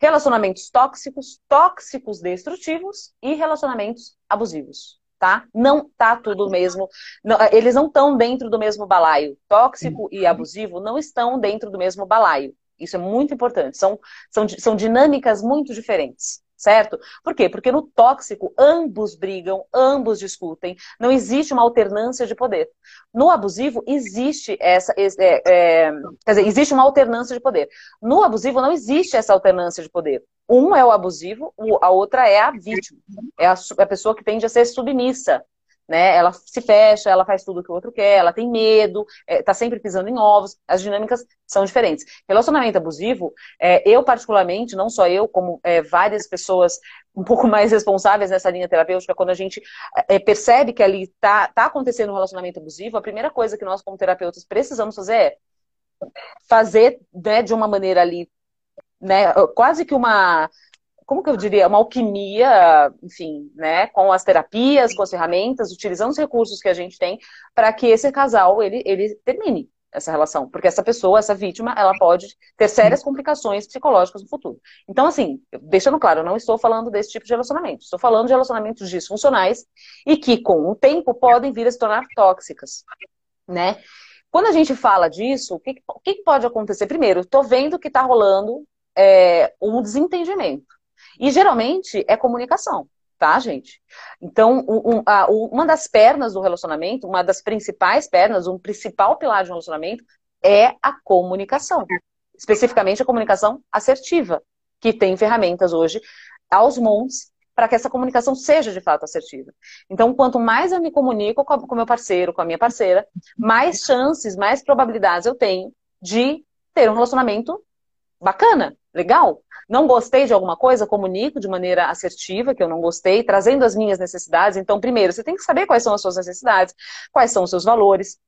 relacionamentos tóxicos, tóxicos destrutivos e relacionamentos abusivos, tá? Não tá tudo mesmo, não, eles não estão dentro do mesmo balaio. Tóxico e abusivo não estão dentro do mesmo balaio. Isso é muito importante. São, são, são dinâmicas muito diferentes certo? Por quê? Porque no tóxico, ambos brigam, ambos discutem, não existe uma alternância de poder. No abusivo, existe essa. É, é, quer dizer, existe uma alternância de poder. No abusivo, não existe essa alternância de poder. Um é o abusivo, a outra é a vítima. É a, a pessoa que tende a ser submissa né? Ela se fecha, ela faz tudo o que o outro quer, ela tem medo, é, tá sempre pisando em ovos, as dinâmicas são diferentes. Relacionamento abusivo, é, eu particularmente, não só eu, como é, várias pessoas um pouco mais responsáveis nessa linha terapêutica, quando a gente é, percebe que ali tá, tá acontecendo um relacionamento abusivo, a primeira coisa que nós como terapeutas precisamos fazer é fazer né, de uma maneira ali, né, quase que uma como que eu diria, uma alquimia, enfim, né, com as terapias, com as ferramentas, utilizando os recursos que a gente tem para que esse casal ele, ele termine essa relação, porque essa pessoa, essa vítima, ela pode ter sérias complicações psicológicas no futuro. Então, assim, deixando claro, eu não estou falando desse tipo de relacionamento, estou falando de relacionamentos disfuncionais e que, com o tempo, podem vir a se tornar tóxicas, né? Quando a gente fala disso, o que, o que pode acontecer? Primeiro, estou vendo que está rolando é, um desentendimento. E geralmente é comunicação, tá, gente? Então, um, a, uma das pernas do relacionamento, uma das principais pernas, um principal pilar de um relacionamento é a comunicação. Especificamente a comunicação assertiva, que tem ferramentas hoje aos montes para que essa comunicação seja de fato assertiva. Então, quanto mais eu me comunico com o meu parceiro, com a minha parceira, mais chances, mais probabilidades eu tenho de ter um relacionamento bacana, legal. Não gostei de alguma coisa, comunico de maneira assertiva que eu não gostei, trazendo as minhas necessidades. Então, primeiro, você tem que saber quais são as suas necessidades, quais são os seus valores,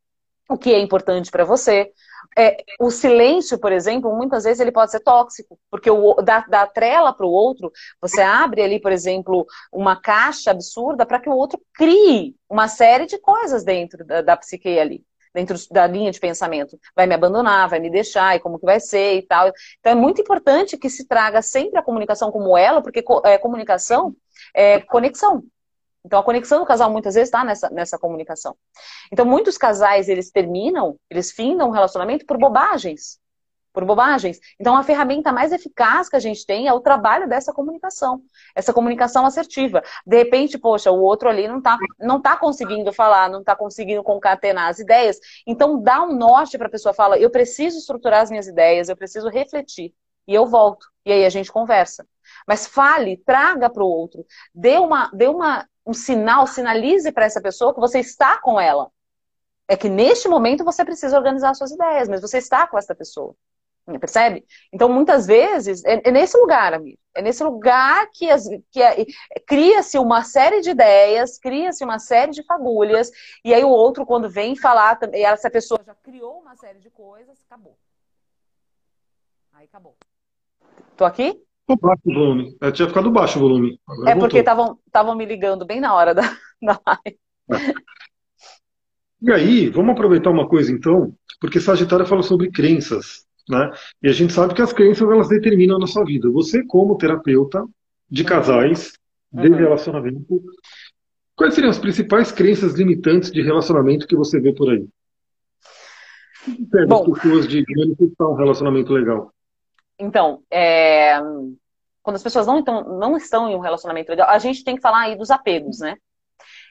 o que é importante para você. É, o silêncio, por exemplo, muitas vezes ele pode ser tóxico, porque o, dá, dá trela para o outro, você abre ali, por exemplo, uma caixa absurda para que o outro crie uma série de coisas dentro da, da psique ali dentro da linha de pensamento. Vai me abandonar, vai me deixar, e como que vai ser e tal. Então é muito importante que se traga sempre a comunicação como ela, porque é, comunicação é conexão. Então a conexão do casal muitas vezes está nessa, nessa comunicação. Então muitos casais, eles terminam, eles findam um relacionamento por bobagens por bobagens. Então, a ferramenta mais eficaz que a gente tem é o trabalho dessa comunicação, essa comunicação assertiva. De repente, poxa, o outro ali não está não tá conseguindo falar, não está conseguindo concatenar as ideias. Então, dá um norte para a pessoa, fala, eu preciso estruturar as minhas ideias, eu preciso refletir. E eu volto. E aí a gente conversa. Mas fale, traga para o outro, dê, uma, dê uma, um sinal, sinalize para essa pessoa que você está com ela. É que neste momento você precisa organizar suas ideias, mas você está com essa pessoa. Percebe? Então, muitas vezes, é, é nesse lugar, amigo. É nesse lugar que, que é, cria-se uma série de ideias, cria-se uma série de fagulhas, e aí o outro, quando vem falar, essa pessoa já criou uma série de coisas, acabou. Aí acabou. Tô aqui? Tô baixo o volume. Eu tinha ficado baixo o volume. Agora é porque estavam me ligando bem na hora da, da live. É. E aí, vamos aproveitar uma coisa então, porque Sagitário fala sobre crenças. Né? E a gente sabe que as crenças elas determinam a nossa vida. Você, como terapeuta de uhum. casais, de uhum. relacionamento, quais seriam as principais crenças limitantes de relacionamento que você vê por aí? As pessoas de manifestar um relacionamento legal. Então, é, quando as pessoas não, então, não estão em um relacionamento legal, a gente tem que falar aí dos apegos, né?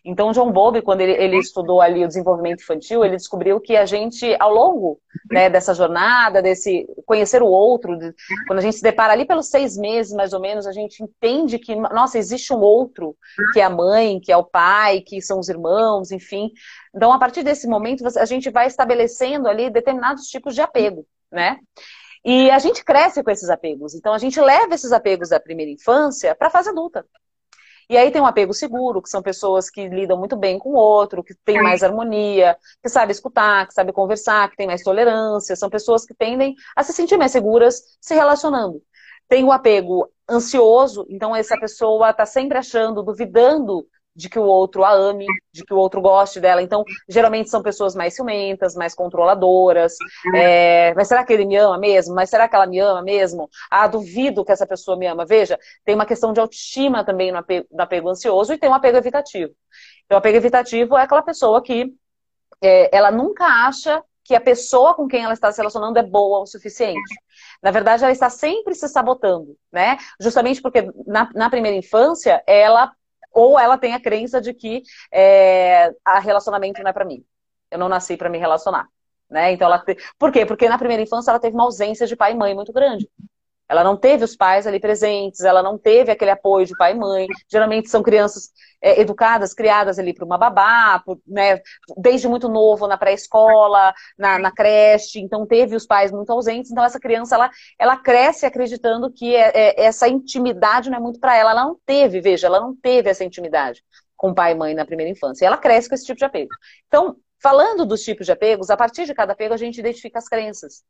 Então, John Bowlby, quando ele, ele, estudou ali o desenvolvimento infantil, ele descobriu que a gente, ao longo né, dessa jornada, desse conhecer o outro, de, quando a gente se depara ali pelos seis meses, mais ou menos, a gente entende que, nossa, existe um outro, que é a mãe, que é o pai, que são os irmãos, enfim. Então, a partir desse momento, a gente vai estabelecendo ali determinados tipos de apego, né? E a gente cresce com esses apegos. Então a gente leva esses apegos da primeira infância para a fase adulta. E aí tem um apego seguro, que são pessoas que lidam muito bem com o outro, que têm mais harmonia, que sabem escutar, que sabem conversar, que têm mais tolerância. São pessoas que tendem a se sentir mais seguras se relacionando. Tem o apego ansioso, então essa pessoa está sempre achando, duvidando de que o outro a ame, de que o outro goste dela. Então, geralmente são pessoas mais ciumentas, mais controladoras. É, mas será que ele me ama mesmo? Mas será que ela me ama mesmo? Ah, duvido que essa pessoa me ama. Veja, tem uma questão de autoestima também no apego, no apego ansioso e tem um apego evitativo. Então, o apego evitativo é aquela pessoa que é, ela nunca acha que a pessoa com quem ela está se relacionando é boa o suficiente. Na verdade, ela está sempre se sabotando, né? Justamente porque na, na primeira infância, ela ou ela tem a crença de que é, a relacionamento não é para mim. Eu não nasci para me relacionar. Né? Então ela te... Por quê? Porque na primeira infância ela teve uma ausência de pai e mãe muito grande. Ela não teve os pais ali presentes, ela não teve aquele apoio de pai e mãe. Geralmente são crianças é, educadas, criadas ali para uma babá, por, né, desde muito novo na pré-escola, na, na, creche, então teve os pais muito ausentes. Então essa criança ela, ela cresce acreditando que é, é, essa intimidade não é muito para ela. Ela não teve, veja, ela não teve essa intimidade com pai e mãe na primeira infância. E ela cresce com esse tipo de apego. Então, falando dos tipos de apegos, a partir de cada apego a gente identifica as crenças.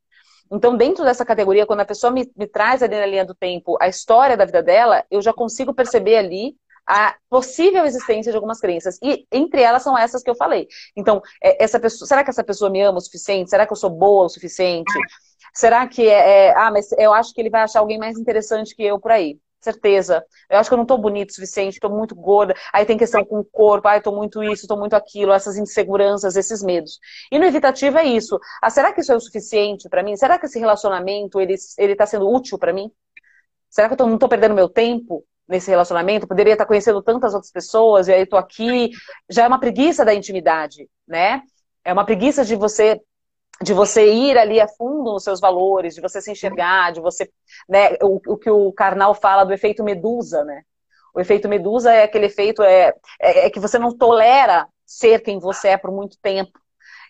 Então, dentro dessa categoria, quando a pessoa me, me traz ali na linha do tempo a história da vida dela, eu já consigo perceber ali a possível existência de algumas crenças. E entre elas são essas que eu falei. Então, é, essa pessoa, será que essa pessoa me ama o suficiente? Será que eu sou boa o suficiente? Será que é, é, ah, mas eu acho que ele vai achar alguém mais interessante que eu por aí certeza. Eu acho que eu não tô bonito o suficiente, tô muito gorda. Aí tem questão com o corpo, ai, tô muito isso, tô muito aquilo, essas inseguranças, esses medos. E no evitativo é isso. Ah, será que isso é o suficiente para mim? Será que esse relacionamento, ele, ele tá sendo útil para mim? Será que eu tô, não tô perdendo meu tempo nesse relacionamento? poderia estar conhecendo tantas outras pessoas e aí tô aqui. Já é uma preguiça da intimidade, né? É uma preguiça de você de você ir ali a fundo nos seus valores, de você se enxergar, de você, né, o, o que o Karnal fala do efeito medusa, né? O efeito medusa é aquele efeito é, é, é que você não tolera ser quem você é por muito tempo.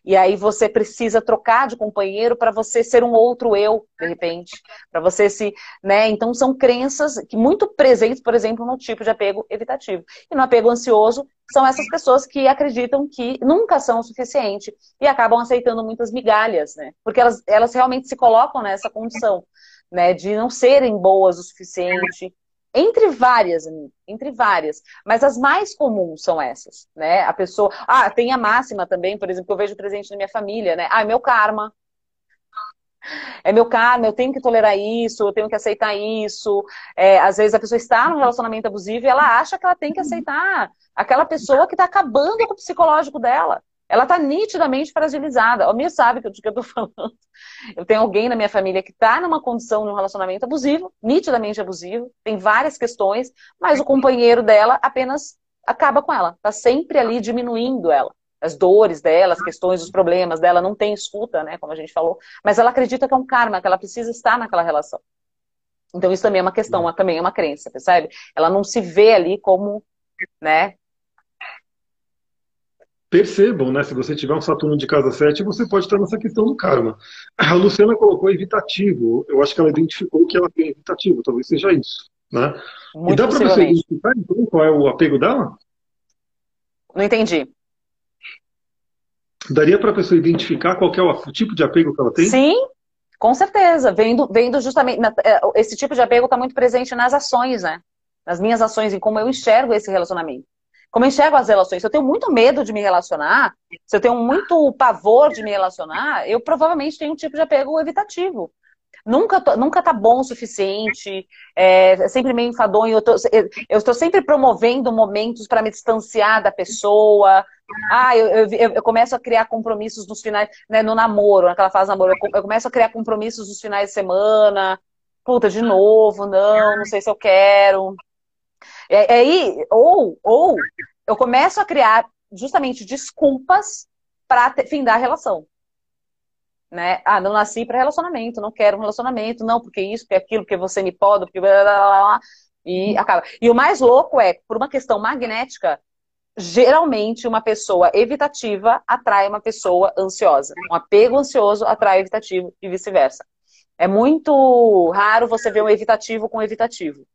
E aí você precisa trocar de companheiro para você ser um outro eu, de repente, para você se, né? Então são crenças que muito presentes, por exemplo, no tipo de apego evitativo. E no apego ansioso são essas pessoas que acreditam que nunca são o suficiente e acabam aceitando muitas migalhas, né? Porque elas, elas realmente se colocam nessa condição, né, de não serem boas o suficiente, entre várias, entre várias. Mas as mais comuns são essas, né? A pessoa. Ah, tem a máxima também, por exemplo, que eu vejo presente na minha família, né? Ah, é meu karma. É meu karma, eu tenho que tolerar isso, eu tenho que aceitar isso. É, às vezes a pessoa está num relacionamento abusivo e ela acha que ela tem que aceitar aquela pessoa que está acabando com o psicológico dela. Ela está nitidamente fragilizada. O minha sabe do que eu estou falando. Eu tenho alguém na minha família que está numa condição de um relacionamento abusivo, nitidamente abusivo, tem várias questões, mas o companheiro dela apenas acaba com ela. Está sempre ali diminuindo ela. As dores dela, as questões, os problemas dela, não tem escuta, né? Como a gente falou. Mas ela acredita que é um karma, que ela precisa estar naquela relação. Então isso também é uma questão, também é uma crença, percebe? Ela não se vê ali como, né, percebam, né? Se você tiver um Saturno de casa 7, você pode estar nessa questão do karma. A Luciana colocou evitativo. Eu acho que ela identificou que ela tem evitativo, talvez seja isso. Né? Muito e dá para você identificar então qual é o apego dela? Não entendi. Daria para a pessoa identificar qual é o tipo de apego que ela tem? Sim, com certeza. Vendo, vendo justamente. É, esse tipo de apego está muito presente nas ações, né? Nas minhas ações, em como eu enxergo esse relacionamento como enxergo as relações. Se eu tenho muito medo de me relacionar, se eu tenho muito pavor de me relacionar, eu provavelmente tenho um tipo de apego evitativo. Nunca, nunca tá bom o suficiente, é, é sempre meio enfadonho. Eu, tô, estou sempre promovendo momentos para me distanciar da pessoa. Ah, eu, eu, eu, começo a criar compromissos nos finais, né, no namoro, naquela fase do namoro. Eu começo a criar compromissos nos finais de semana. puta, de novo, não, não sei se eu quero. É, é aí, ou, ou eu começo a criar justamente desculpas para findar a relação. Né? Ah, não nasci para relacionamento, não quero um relacionamento, não, porque isso, porque aquilo, porque você me pode, porque blá, blá, blá, e acaba. E o mais louco é, por uma questão magnética, geralmente uma pessoa evitativa atrai uma pessoa ansiosa. Um apego ansioso atrai evitativo e vice-versa. É muito raro você ver um evitativo com evitativo.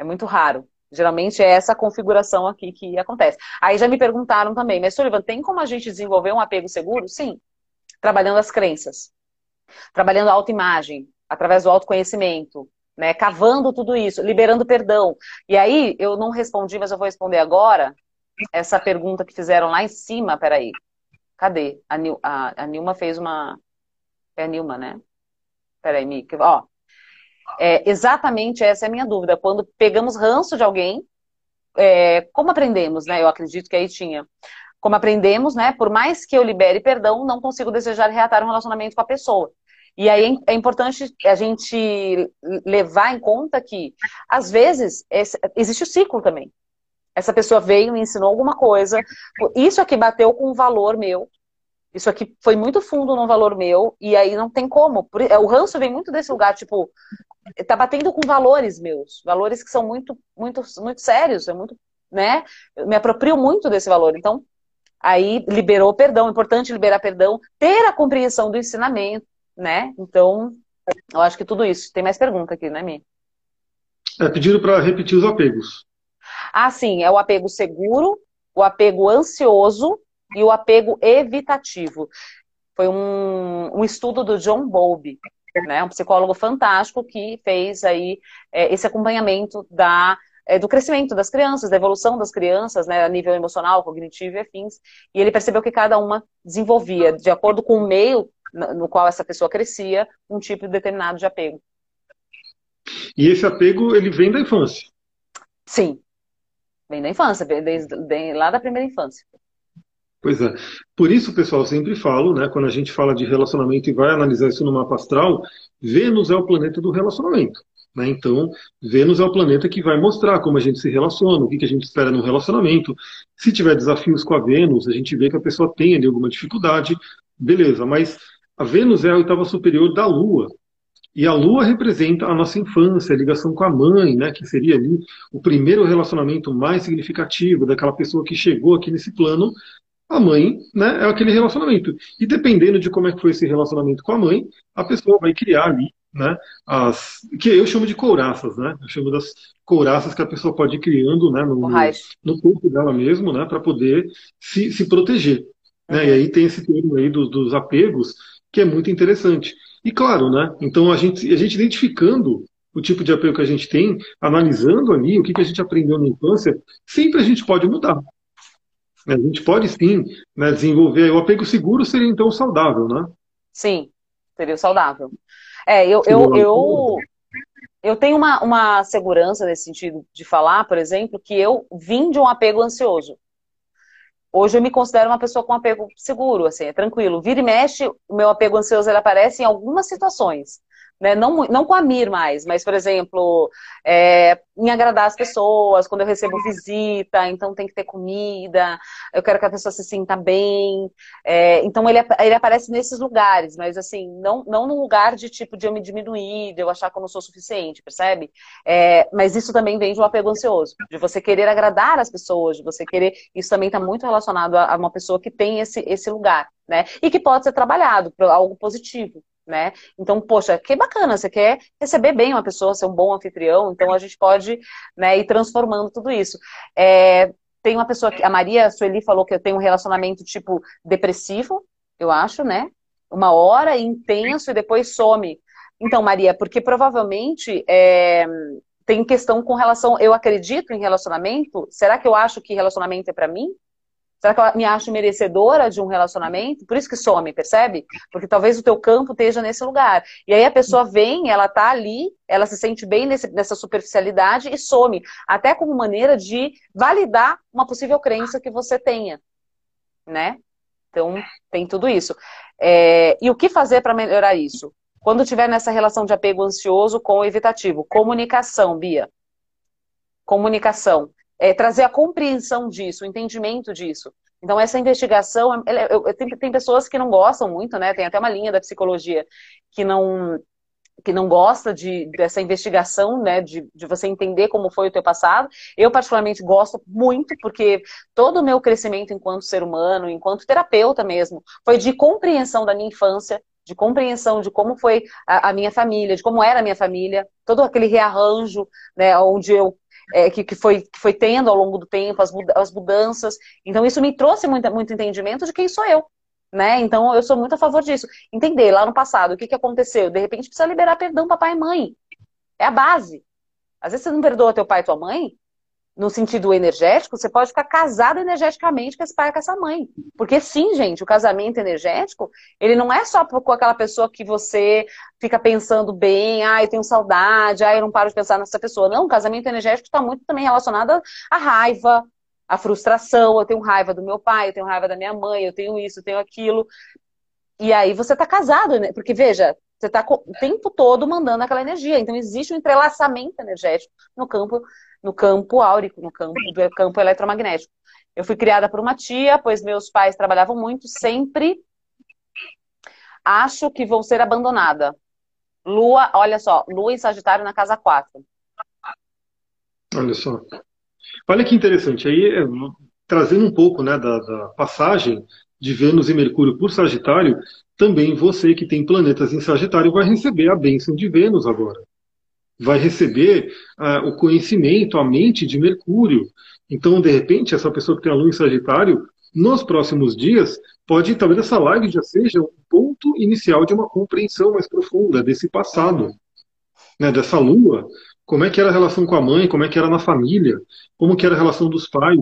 É muito raro. Geralmente é essa configuração aqui que acontece. Aí já me perguntaram também, mas Sullivan, tem como a gente desenvolver um apego seguro? Sim. Trabalhando as crenças. Trabalhando a autoimagem, através do autoconhecimento, né? Cavando tudo isso, liberando perdão. E aí, eu não respondi, mas eu vou responder agora essa pergunta que fizeram lá em cima, peraí. Cadê? A, Nil, a, a Nilma fez uma. É a Nilma, né? Peraí, Mica. Ó, é, exatamente essa é a minha dúvida. Quando pegamos ranço de alguém, é, como aprendemos, né? Eu acredito que aí tinha. Como aprendemos, né? Por mais que eu libere perdão, não consigo desejar reatar um relacionamento com a pessoa. E aí é importante a gente levar em conta que, às vezes, existe o ciclo também. Essa pessoa veio, me ensinou alguma coisa, isso aqui bateu com um valor meu, isso aqui foi muito fundo no valor meu, e aí não tem como. O ranço vem muito desse lugar, tipo, tá batendo com valores meus, valores que são muito, muito, muito sérios, é muito, né? Eu me aproprio muito desse valor. Então, aí liberou perdão, é importante liberar perdão, ter a compreensão do ensinamento, né? Então, eu acho que tudo isso. Tem mais pergunta aqui, né, Mi? É pedido para repetir os apegos. Ah, sim, é o apego seguro, o apego ansioso e o apego evitativo. Foi um, um estudo do John Bowlby, né, um psicólogo fantástico que fez aí é, esse acompanhamento da, é, do crescimento das crianças, da evolução das crianças, né, a nível emocional, cognitivo e afins. E ele percebeu que cada uma desenvolvia, de acordo com o meio no qual essa pessoa crescia, um tipo determinado de apego. E esse apego, ele vem da infância? Sim, vem da infância, desde, desde lá da primeira infância. Pois é. Por isso, pessoal, sempre falo, né, quando a gente fala de relacionamento e vai analisar isso no mapa astral, Vênus é o planeta do relacionamento. Né? Então, Vênus é o planeta que vai mostrar como a gente se relaciona, o que, que a gente espera no relacionamento. Se tiver desafios com a Vênus, a gente vê que a pessoa tem ali alguma dificuldade, beleza, mas a Vênus é a oitava superior da Lua. E a Lua representa a nossa infância, a ligação com a mãe, né, que seria ali o primeiro relacionamento mais significativo daquela pessoa que chegou aqui nesse plano a mãe, né, é aquele relacionamento. E dependendo de como é que foi esse relacionamento com a mãe, a pessoa vai criar ali, né, as que eu chamo de couraças, né? Eu chamo das couraças que a pessoa pode ir criando, né, no, no corpo dela mesmo, né, para poder se, se proteger. Né? E aí tem esse termo aí dos, dos apegos que é muito interessante. E claro, né? Então a gente, a gente identificando o tipo de apego que a gente tem, analisando ali o que, que a gente aprendeu na infância, sempre a gente pode mudar. A gente pode sim né, desenvolver. O apego seguro seria então saudável, né? Sim, seria saudável. É, eu, eu, eu, eu tenho uma, uma segurança nesse sentido de falar, por exemplo, que eu vim de um apego ansioso. Hoje eu me considero uma pessoa com apego seguro, assim, é tranquilo. Vira e mexe, o meu apego ansioso ele aparece em algumas situações né? Não, não com a Mir mais, mas, por exemplo, é, em agradar as pessoas, quando eu recebo visita, então tem que ter comida, eu quero que a pessoa se sinta bem. É, então ele, ele aparece nesses lugares, mas assim, não, não num lugar de tipo de eu me diminuir, de eu achar que eu não sou suficiente, percebe? É, mas isso também vem de um apego ansioso, de você querer agradar as pessoas, de você querer. Isso também está muito relacionado a, a uma pessoa que tem esse, esse lugar, né? E que pode ser trabalhado para algo positivo né? Então, poxa, que bacana, você quer receber bem uma pessoa, ser um bom anfitrião, então a gente pode né, ir transformando tudo isso. É, tem uma pessoa que, a Maria Sueli falou que eu tenho um relacionamento tipo depressivo, eu acho, né? Uma hora intenso e depois some. Então, Maria, porque provavelmente é, tem questão com relação. Eu acredito em relacionamento. Será que eu acho que relacionamento é para mim? Será que eu me acho merecedora de um relacionamento? Por isso que some, percebe? Porque talvez o teu campo esteja nesse lugar. E aí a pessoa vem, ela tá ali, ela se sente bem nesse, nessa superficialidade e some. Até como maneira de validar uma possível crença que você tenha. Né? Então, tem tudo isso. É, e o que fazer para melhorar isso? Quando tiver nessa relação de apego ansioso com evitativo, comunicação, Bia. Comunicação. É, trazer a compreensão disso, o entendimento disso. Então, essa investigação, ela, eu, eu, tem, tem pessoas que não gostam muito, né? Tem até uma linha da psicologia que não que não gosta de, dessa investigação, né, de, de você entender como foi o teu passado. Eu, particularmente, gosto muito, porque todo o meu crescimento enquanto ser humano, enquanto terapeuta mesmo, foi de compreensão da minha infância, de compreensão de como foi a, a minha família, de como era a minha família, todo aquele rearranjo, né, onde eu é, que, que, foi, que foi tendo ao longo do tempo, as, as mudanças. Então, isso me trouxe muito, muito entendimento de quem sou eu né? Então eu sou muito a favor disso. Entender lá no passado o que, que aconteceu. De repente precisa liberar perdão para pai e mãe. É a base. Às vezes você não perdoa teu pai e tua mãe, no sentido energético, você pode ficar casado energeticamente com esse pai com essa mãe. Porque sim, gente, o casamento energético, ele não é só com aquela pessoa que você fica pensando bem, ah, eu tenho saudade, ah, eu não paro de pensar nessa pessoa. Não, o casamento energético está muito também relacionado à raiva, a frustração, eu tenho raiva do meu pai, eu tenho raiva da minha mãe, eu tenho isso, eu tenho aquilo. E aí você tá casado, né? Porque, veja, você tá o tempo todo mandando aquela energia. Então existe um entrelaçamento energético no campo, no campo áurico, no campo do campo eletromagnético. Eu fui criada por uma tia, pois meus pais trabalhavam muito, sempre acho que vou ser abandonada. Lua, olha só, Lua em Sagitário na casa 4. Olha só. Olha que interessante, aí é, trazendo um pouco né, da, da, passagem de Vênus e Mercúrio por Sagitário, também você que tem planetas em Sagitário vai receber a bênção de Vênus agora. Vai receber uh, o conhecimento, a mente de Mercúrio. Então, de repente, essa pessoa que tem a Lua em Sagitário, nos próximos dias, pode, talvez essa live já seja um ponto inicial de uma compreensão mais profunda desse passado, né, dessa Lua como é que era a relação com a mãe, como é que era na família, como que era a relação dos pais.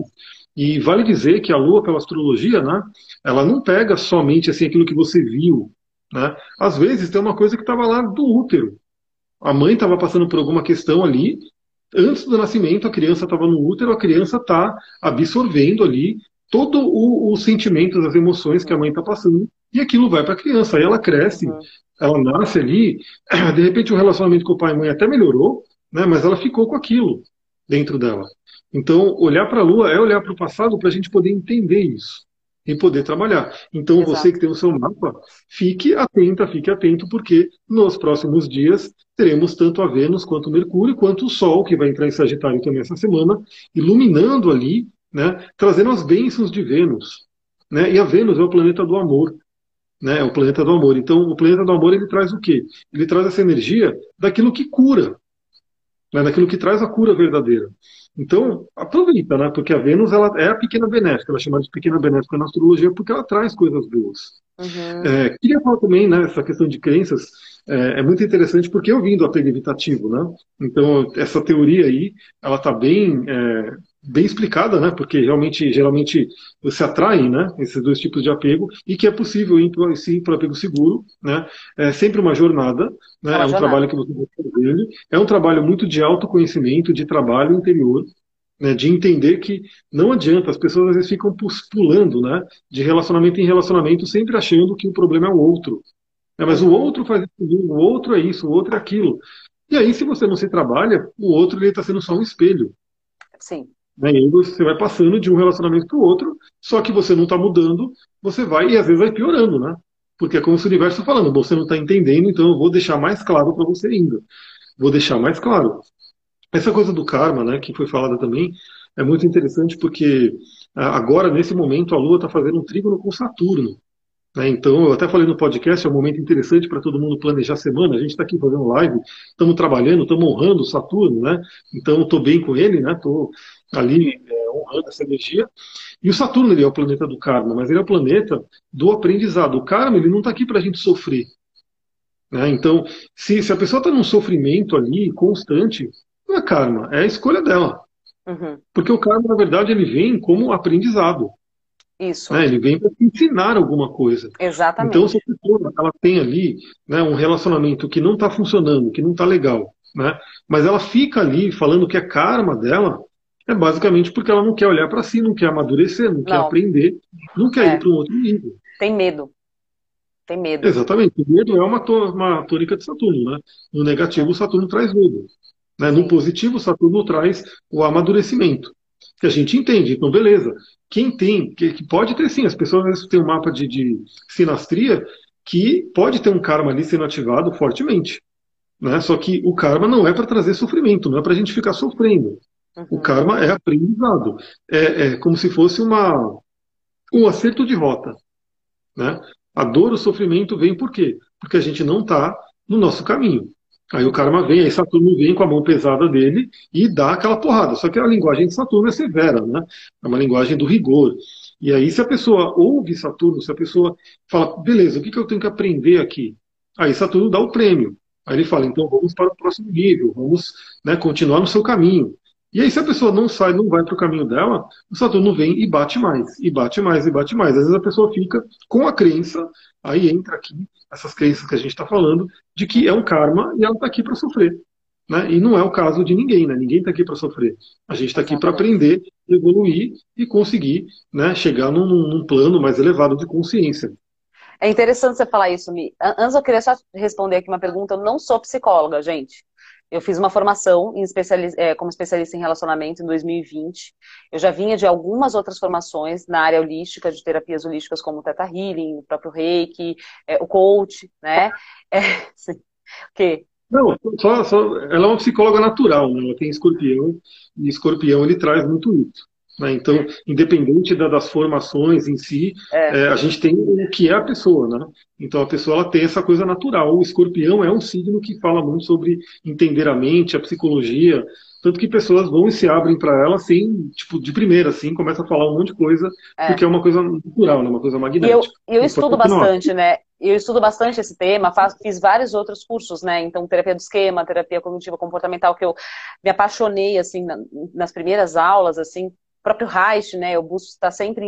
E vale dizer que a Lua, pela astrologia, né, ela não pega somente assim aquilo que você viu. Né? Às vezes tem uma coisa que estava lá do útero. A mãe estava passando por alguma questão ali, antes do nascimento a criança estava no útero, a criança está absorvendo ali todo o, o sentimento, as emoções que a mãe está passando, e aquilo vai para a criança. Aí ela cresce, ela nasce ali, de repente o relacionamento com o pai e mãe até melhorou, né? mas ela ficou com aquilo dentro dela. Então, olhar para a Lua é olhar para o passado para a gente poder entender isso e poder trabalhar. Então, Exato. você que tem o seu mapa, fique atenta, fique atento, porque nos próximos dias teremos tanto a Vênus quanto o Mercúrio, quanto o Sol, que vai entrar em Sagitário também essa semana, iluminando ali, né, trazendo as bênçãos de Vênus. Né? E a Vênus é o planeta do amor. Né, é o planeta do amor. Então, o planeta do amor ele traz o quê? Ele traz essa energia daquilo que cura, né, daquilo que traz a cura verdadeira. Então, aproveita, né? Porque a Vênus ela é a pequena benéfica, ela é chamada de pequena benéfica na astrologia porque ela traz coisas boas. Uhum. É, queria falar também, né, essa questão de crenças, é, é, muito interessante porque eu vim do apego evitativo, né? Então, essa teoria aí, ela está bem, é, bem explicada, né? Porque realmente, geralmente, você atrai, né? Esses dois tipos de apego e que é possível ir para o apego seguro, né? É sempre uma jornada, né? É, é um jornada. trabalho que você vai fazer. É um trabalho muito de autoconhecimento, de trabalho interior, né, de entender que não adianta, as pessoas às vezes ficam pulando né, de relacionamento em relacionamento, sempre achando que o problema é o outro. É, mas o outro faz isso, o outro é isso, o outro é aquilo. E aí, se você não se trabalha, o outro está sendo só um espelho. Sim. Né? E você vai passando de um relacionamento para o outro, só que você não está mudando, você vai e às vezes vai piorando, né? Porque é como se o universo está falando, você não está entendendo, então eu vou deixar mais claro para você ainda. Vou deixar mais claro. Essa coisa do karma, né, que foi falada também, é muito interessante porque agora, nesse momento, a Lua está fazendo um trígono com Saturno. Né? Então, eu até falei no podcast, é um momento interessante para todo mundo planejar a semana. A gente está aqui fazendo live, estamos trabalhando, estamos honrando o Saturno, né? Então, estou bem com ele, né? Estou ali é, honrando essa energia. E o Saturno ele é o planeta do karma, mas ele é o planeta do aprendizado. O karma ele não está aqui para a gente sofrer. Né? Então, se, se a pessoa está num sofrimento ali constante, não é karma, é a escolha dela. Uhum. Porque o karma, na verdade, ele vem como aprendizado. Isso. Né? Ele vem para ensinar alguma coisa. Exatamente. Então, se a pessoa ela tem ali né, um relacionamento que não está funcionando, que não está legal, né, mas ela fica ali falando que é karma dela, é basicamente porque ela não quer olhar para si, não quer amadurecer, não, não, quer aprender, não quer é. ir para um outro nível. Tem medo. Tem medo. Exatamente. O medo é uma, uma tônica de Saturno, né? No negativo, o Saturno traz medo. Né? No positivo, Saturno traz o amadurecimento. Que a gente entende. Então, beleza. Quem tem, que, que pode ter sim, as pessoas às vezes têm um mapa de, de sinastria que pode ter um karma ali sendo ativado fortemente. Né? Só que o karma não é para trazer sofrimento, não é para a gente ficar sofrendo. Uhum. O karma é aprendizado. É, é como se fosse uma, um acerto de rota. Né? A dor, o sofrimento vem por quê? Porque a gente não está no nosso caminho. Aí o karma vem, aí Saturno vem com a mão pesada dele e dá aquela porrada. Só que a linguagem de Saturno é severa, né? É uma linguagem do rigor. E aí, se a pessoa ouve Saturno, se a pessoa fala, beleza, o que, que eu tenho que aprender aqui? Aí Saturno dá o prêmio. Aí ele fala, então vamos para o próximo nível, vamos né, continuar no seu caminho. E aí, se a pessoa não sai, não vai para o caminho dela, o Saturno vem e bate mais, e bate mais, e bate mais. Às vezes a pessoa fica com a crença, aí entra aqui essas crenças que a gente está falando, de que é um karma e ela está aqui para sofrer. Né? E não é o caso de ninguém, né? Ninguém está aqui para sofrer. A gente está aqui para aprender, evoluir e conseguir né, chegar num, num plano mais elevado de consciência. É interessante você falar isso, Mi. Antes eu queria só responder aqui uma pergunta. Eu não sou psicóloga, gente. Eu fiz uma formação é, como especialista em relacionamento em 2020. Eu já vinha de algumas outras formações na área holística, de terapias holísticas como o Teta Healing, o próprio Reiki, é, o coach, né? É, sim. O quê? Não, só, só, ela é uma psicóloga natural, né? ela tem escorpião, e escorpião ele traz muito isso. Né? Então, independente da, das formações em si, é. É, a gente tem o que é a pessoa. Né? Então, a pessoa ela tem essa coisa natural. O escorpião é um signo que fala muito sobre entender a mente, a psicologia. Tanto que pessoas vão e se abrem para ela assim, tipo, de primeira, assim, começa a falar um monte de coisa, é. porque é uma coisa natural, né? uma coisa magnética. Eu, eu estudo bastante, né? Eu estudo bastante esse tema, faço, fiz vários outros cursos, né? Então, terapia do esquema, terapia cognitiva comportamental, que eu me apaixonei, assim, nas primeiras aulas, assim, próprio Reich, né, o busco está sempre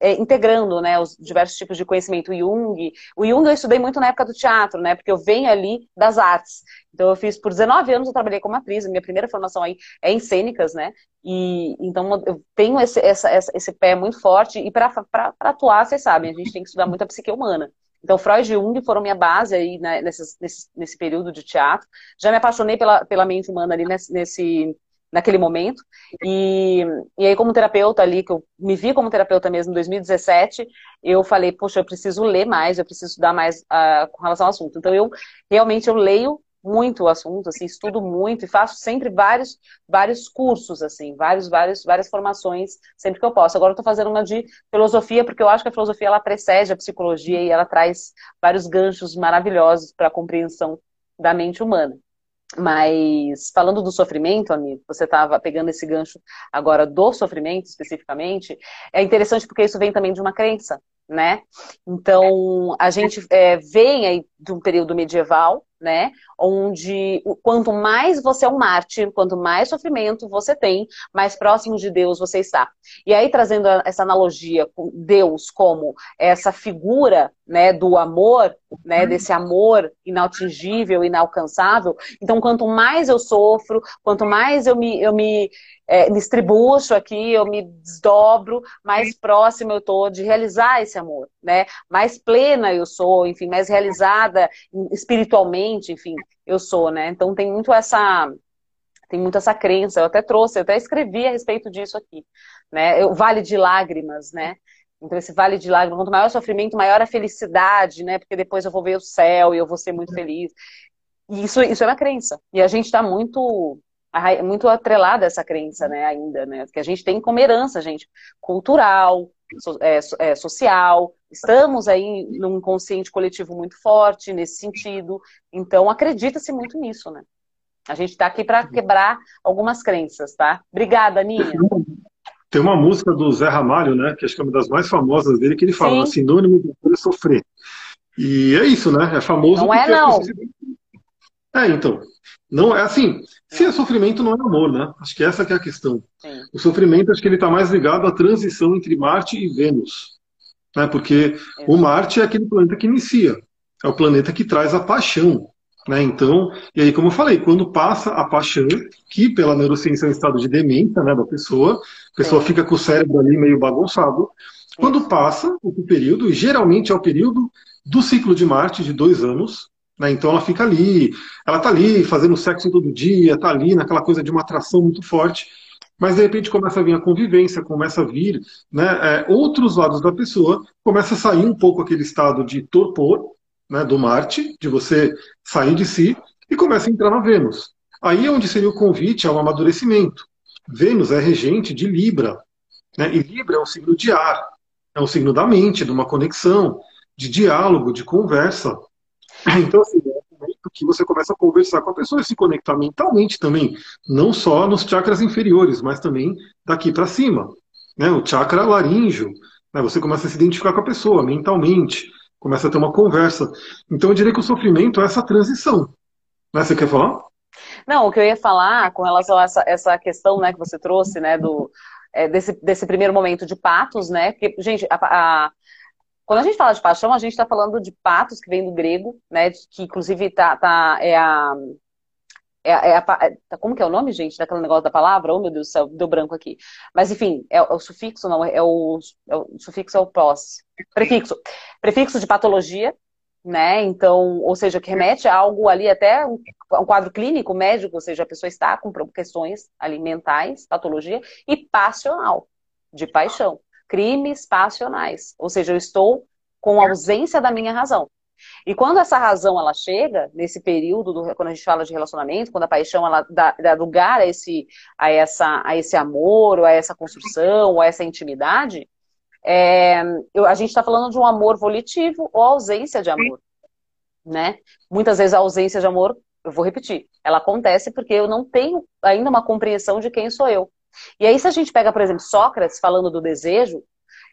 é, integrando, né, os diversos tipos de conhecimento. O Jung, o Jung eu estudei muito na época do teatro, né, porque eu venho ali das artes. Então eu fiz por 19 anos eu trabalhei como atriz, minha primeira formação aí é em cênicas, né, e então eu tenho esse, essa, esse pé muito forte e para atuar, vocês sabem, a gente tem que estudar muito a psique humana. Então, Freud e Jung foram minha base aí né, nesse, nesse, nesse, período de teatro. Já me apaixonei pela, pela mente humana ali nesse, nesse naquele momento. E, e aí, como terapeuta ali, que eu me vi como terapeuta mesmo em 2017, eu falei, poxa, eu preciso ler mais, eu preciso estudar mais uh, com relação ao assunto. Então, eu realmente eu leio muito o assunto, assim, estudo muito e faço sempre vários, vários cursos, assim, vários, vários, várias formações sempre que eu posso. Agora eu estou fazendo uma de filosofia, porque eu acho que a filosofia ela precede a psicologia e ela traz vários ganchos maravilhosos para a compreensão da mente humana. Mas falando do sofrimento, amigo, você estava pegando esse gancho agora do sofrimento especificamente, é interessante porque isso vem também de uma crença, né? Então, a gente é, vem aí de um período medieval, né? Onde quanto mais você é um mártir, quanto mais sofrimento você tem, mais próximo de Deus você está. E aí trazendo essa analogia com Deus como essa figura, né, do amor, né, desse amor inatingível, inalcançável. Então, quanto mais eu sofro, quanto mais eu me, eu me é, distribuo aqui, eu me desdobro, mais próximo eu tô de realizar esse amor, né? Mais plena eu sou, enfim, mais realizada espiritualmente, enfim, eu sou, né? Então tem muito essa tem muito essa crença. Eu até trouxe, eu até escrevi a respeito disso aqui, né? O vale de lágrimas, né? Então, esse vale de lágrimas, quanto maior o sofrimento, maior a felicidade, né? Porque depois eu vou ver o céu e eu vou ser muito feliz. E isso, isso é uma crença. E a gente está muito muito atrelada essa crença, né, ainda, né, que a gente tem como herança, gente, cultural, so, é, é, social, estamos aí num consciente coletivo muito forte nesse sentido, então acredita-se muito nisso, né. A gente está aqui para quebrar algumas crenças, tá? Obrigada, Aninha. Tem uma música do Zé Ramalho, né, que acho que é uma das mais famosas dele, que ele fala, Sim. sinônimo de sofrer. E é isso, né? É famoso. Não é, não. É, então. Não é assim. Se é sofrimento, não é amor, né? Acho que essa que é a questão. Sim. O sofrimento, acho que ele está mais ligado à transição entre Marte e Vênus. Né? Porque o Marte é aquele planeta que inicia. É o planeta que traz a paixão. Né? Então, e aí, como eu falei, quando passa a paixão, que pela neurociência é um estado de demência né, da pessoa, a pessoa Sim. fica com o cérebro ali meio bagunçado, Quando passa o período, e geralmente é o período do ciclo de Marte de dois anos, né? então ela fica ali, ela está ali fazendo sexo todo dia, está ali naquela coisa de uma atração muito forte, mas de repente começa a vir a convivência, começa a vir né, é, outros lados da pessoa, começa a sair um pouco aquele estado de torpor né, do Marte, de você sair de si, e começa a entrar na Vênus. Aí é onde seria o convite ao amadurecimento. Vênus é regente de Libra, né, e Libra é um signo de ar, é um signo da mente, de uma conexão, de diálogo, de conversa. Então, assim, é um momento que você começa a conversar com a pessoa e se conectar mentalmente também, não só nos chakras inferiores, mas também daqui para cima. Né? O chakra laríngeo, né? você começa a se identificar com a pessoa mentalmente, começa a ter uma conversa. Então, eu diria que o sofrimento é essa transição. Né? Você quer falar? Não, o que eu ia falar com relação a essa, essa questão né, que você trouxe, né, do, é, desse, desse primeiro momento de patos, né? Porque, gente, a, a, quando a gente fala de paixão, a gente está falando de patos, que vem do grego, né? Que inclusive tá, tá, é a. É, é a, é, como que é o nome, gente, daquele negócio da palavra? Oh, meu Deus do céu, deu branco aqui. Mas, enfim, é, é o sufixo, não, é o, é o sufixo é o pós. Prefixo. Prefixo de patologia, né? Então, ou seja, que remete a algo ali até um, um, quadro clínico, médico, ou seja, a pessoa está com questões alimentais, patologia, e passional, de paixão, crimes passionais, ou seja, eu estou com ausência da minha razão. E quando essa razão ela chega nesse período do, quando a gente fala de relacionamento, quando a paixão ela dá, dá lugar a esse a essa a esse amor, ou a essa construção, ou a essa intimidade, é, eu, a gente está falando de um amor volitivo ou ausência de amor, né? Muitas vezes a ausência de amor, eu vou repetir, ela acontece porque eu não tenho ainda uma compreensão de quem sou eu. E aí, se a gente pega, por exemplo, Sócrates falando do desejo,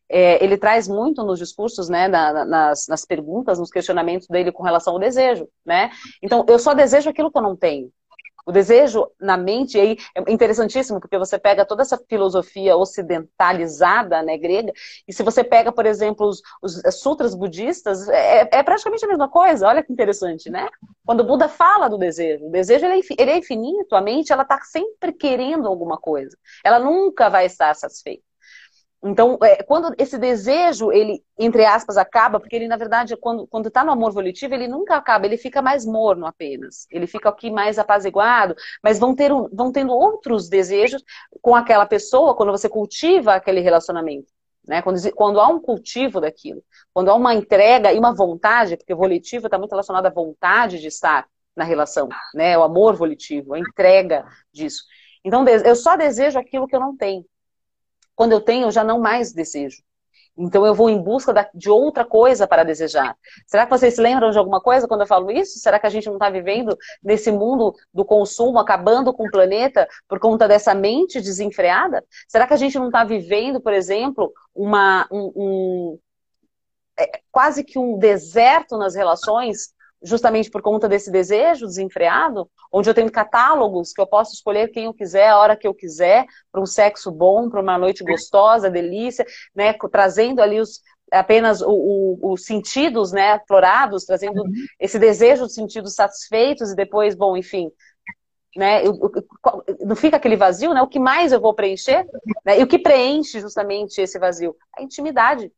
é, ele traz muito nos discursos, né, na, nas, nas perguntas, nos questionamentos dele com relação ao desejo, né? Então, eu só desejo aquilo que eu não tenho. O desejo na mente, aí é interessantíssimo, porque você pega toda essa filosofia ocidentalizada, né, grega, e se você pega, por exemplo, os, os sutras budistas, é, é, praticamente a mesma coisa. Olha que interessante, né? Quando o Buda fala do desejo, o desejo ele é, ele é infinito, a mente ela está sempre querendo alguma coisa. Ela nunca vai estar satisfeita. Então, é, quando esse desejo, ele, entre aspas, acaba, porque ele, na verdade, quando, quando tá no amor volitivo, ele nunca acaba, ele fica mais morno apenas. Ele fica aqui mais apaziguado, mas vão, ter um, vão tendo outros desejos com aquela pessoa quando você cultiva aquele relacionamento. Né? Quando, quando há um cultivo daquilo, quando há uma entrega e uma vontade, porque volitivo está muito relacionado à vontade de estar na relação, né? O amor volitivo, a entrega disso. Então, eu só desejo aquilo que eu não tenho. Quando eu tenho, eu já não mais desejo. Então eu vou em busca de outra coisa para desejar. Será que vocês se lembram de alguma coisa quando eu falo isso? Será que a gente não está vivendo nesse mundo do consumo, acabando com o planeta por conta dessa mente desenfreada? Será que a gente não está vivendo, por exemplo, uma, um, um é, quase que um deserto nas relações justamente por conta desse desejo desenfreado, onde eu tenho catálogos que eu posso escolher quem eu quiser, a hora que eu quiser, para um sexo bom, para uma noite gostosa, delícia, né, trazendo ali os, apenas os sentidos, né, florados, trazendo uhum. esse desejo de sentidos satisfeitos e depois, bom, enfim, né, eu, eu, não fica aquele vazio, né, o que mais eu vou preencher, né, e o que preenche justamente esse vazio? A intimidade,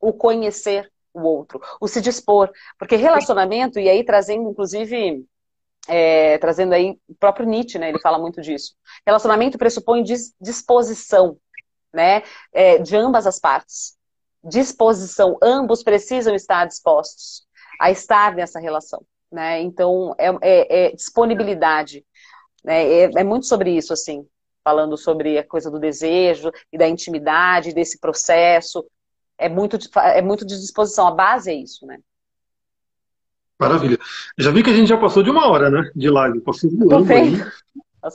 o conhecer, o outro, o se dispor. Porque relacionamento, e aí trazendo, inclusive, é, trazendo aí o próprio Nietzsche, né? Ele fala muito disso. Relacionamento pressupõe disposição, né? É, de ambas as partes. Disposição. Ambos precisam estar dispostos a estar nessa relação, né? Então, é, é, é disponibilidade. Né? É, é muito sobre isso, assim falando sobre a coisa do desejo e da intimidade, desse processo, é muito, é muito de disposição. A base é isso, né? Maravilha. Já vi que a gente já passou de uma hora, né? De live. Passou voando.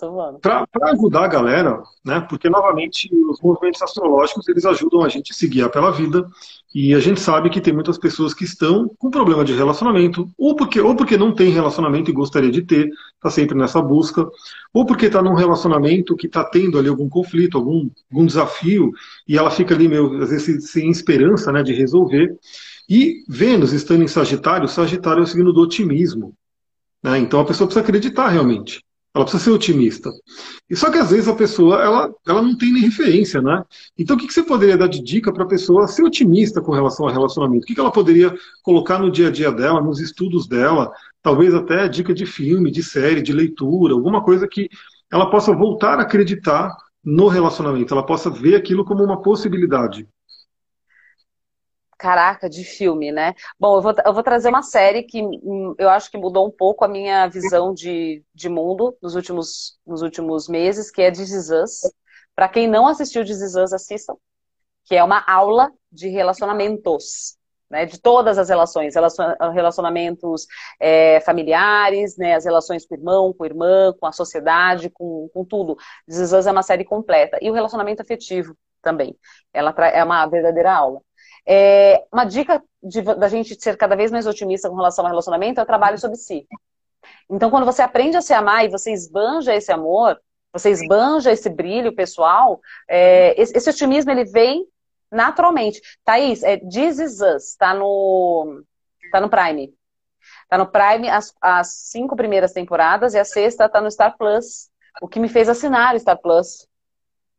Voando. Para ajudar a galera, né? Porque, novamente, os movimentos astrológicos, eles ajudam a gente a se guiar pela vida. E a gente sabe que tem muitas pessoas que estão com problema de relacionamento, ou porque, ou porque não tem relacionamento e gostaria de ter, está sempre nessa busca, ou porque está num relacionamento que está tendo ali algum conflito, algum, algum desafio, e ela fica ali, meio, às vezes, sem esperança né, de resolver. E Vênus estando em Sagitário, Sagitário é o signo do otimismo. Né? Então a pessoa precisa acreditar realmente. Ela precisa ser otimista. E só que às vezes a pessoa ela, ela não tem nem referência, né? Então o que, que você poderia dar de dica para a pessoa ser otimista com relação ao relacionamento? O que, que ela poderia colocar no dia a dia dela, nos estudos dela, talvez até dica de filme, de série, de leitura, alguma coisa que ela possa voltar a acreditar no relacionamento, ela possa ver aquilo como uma possibilidade. Caraca, de filme, né? Bom, eu vou, eu vou trazer uma série que hum, eu acho que mudou um pouco a minha visão de, de mundo nos últimos, nos últimos meses, que é This Is Us. Para quem não assistiu This Is Us, assistam. Que é uma aula de relacionamentos. Né, de todas as relações, relacionamentos é, familiares, né, as relações com o irmão, com a irmã, com a sociedade, com, com tudo. This Is Us é uma série completa. E o relacionamento afetivo também. Ela é uma verdadeira aula. É, uma dica de, da gente ser cada vez mais otimista com relação ao relacionamento é o trabalho sobre si. Então, quando você aprende a se amar e você esbanja esse amor, você esbanja esse brilho pessoal, é, esse, esse, otimismo ele vem naturalmente. Thaís, é This Is Us, tá no, tá no Prime. Tá no Prime as, as cinco primeiras temporadas e a sexta tá no Star Plus. O que me fez assinar o Star Plus,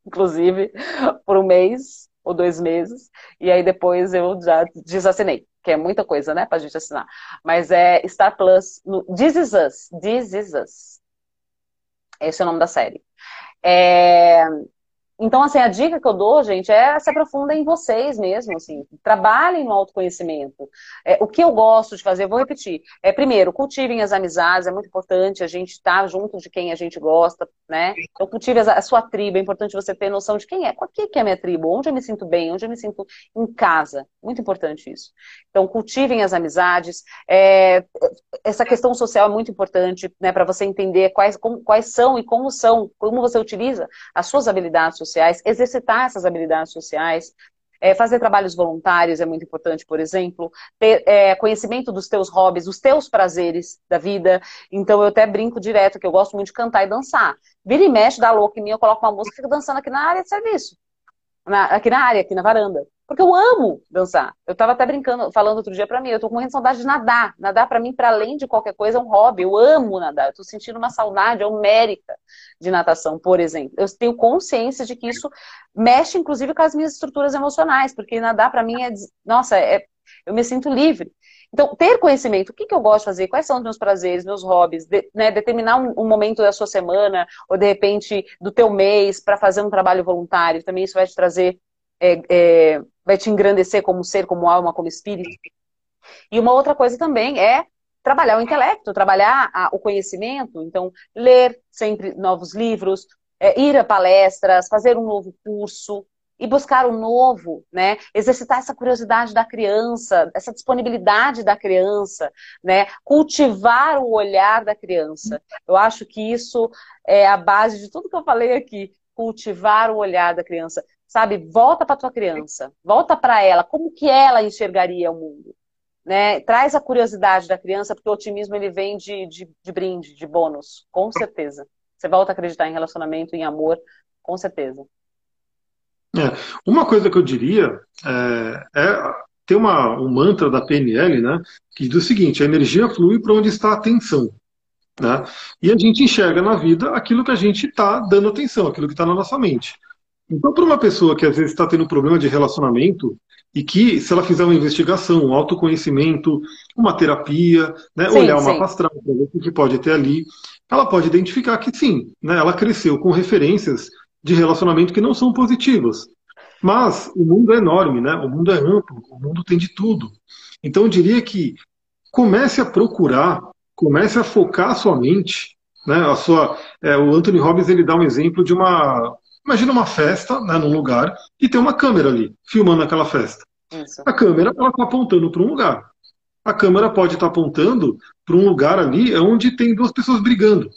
inclusive, por um mês ou dois meses, e aí depois eu já desassinei, que é muita coisa, né, pra gente assinar. Mas é Star Plus, no This Is Us, This Is Us. Esse é o nome da série. É, então, assim, a dica que eu dou, gente, é se aprofunda em vocês mesmo, assim, trabalhem no autoconhecimento. É, o que eu gosto de fazer, vou repetir, é primeiro, cultivem as amizades, é muito importante a gente estar tá junto de quem a gente gosta, né? Então, cultive a sua tribo, é importante você ter noção de quem é, qual que é a minha tribo, onde eu me sinto bem, onde eu me sinto em casa, muito importante isso. Então, cultivem as amizades, é, essa questão social é muito importante, né, para você entender quais, como, quais são e como são, como você utiliza as suas habilidades sociais, exercitar essas habilidades sociais, é, fazer trabalhos voluntários é muito importante, por exemplo, ter é, conhecimento dos teus hobbies, dos teus prazeres da vida. Então eu até brinco direto que eu gosto muito de cantar e dançar. Vira e mexe, dá louco em mim, eu coloco uma música e fico dançando aqui na área de serviço. Na, aqui na área, aqui na varanda. Porque eu amo dançar. Eu estava até brincando, falando outro dia para mim, eu tô com muita saudade de nadar. Nadar para mim, para além de qualquer coisa, é um hobby. Eu amo nadar. Eu tô sentindo uma saudade homérica de natação, por exemplo. Eu tenho consciência de que isso mexe, inclusive, com as minhas estruturas emocionais, porque nadar para mim é, nossa, é, eu me sinto livre. Então, ter conhecimento, o que, que eu gosto de fazer, quais são os meus prazeres, meus hobbies, de, né, determinar um, um, momento da sua semana, ou de repente do teu mês, para fazer um trabalho voluntário, também isso vai te trazer é, é, vai te engrandecer como ser, como alma, como espírito. E uma outra coisa também é trabalhar o intelecto, trabalhar a, o conhecimento. Então, ler sempre novos livros, é, ir a palestras, fazer um novo curso e buscar o um novo, né? Exercitar essa curiosidade da criança, essa disponibilidade da criança, né? Cultivar o olhar da criança. Eu acho que isso é a base de tudo que eu falei aqui. Cultivar o olhar da criança sabe? Volta para tua criança, volta para ela, como que ela enxergaria o mundo, né? Traz a curiosidade da criança, porque o otimismo ele vem de, de, de brinde, de bônus, com certeza. Você volta a acreditar em relacionamento, em amor, com certeza. É, uma coisa que eu diria é, é ter uma, um mantra da PNL, né, que diz o seguinte: a energia flui para onde está a atenção. Né? E a gente enxerga na vida aquilo que a gente está dando atenção, aquilo que está na nossa mente. Então, para uma pessoa que às vezes está tendo problema de relacionamento e que, se ela fizer uma investigação, um autoconhecimento, uma terapia, né, sim, olhar uma mapa astral para ver o que pode ter ali, ela pode identificar que sim, né, ela cresceu com referências de relacionamento que não são positivas. Mas o mundo é enorme, né? o mundo é amplo, o mundo tem de tudo. Então, eu diria que comece a procurar, comece a focar a sua mente. Né? A sua, é, o Anthony Robbins ele dá um exemplo de uma Imagina uma festa, né, num lugar, e tem uma câmera ali, filmando aquela festa. Isso. A câmera está apontando para um lugar. A câmera pode estar tá apontando para um lugar ali onde tem duas pessoas brigando.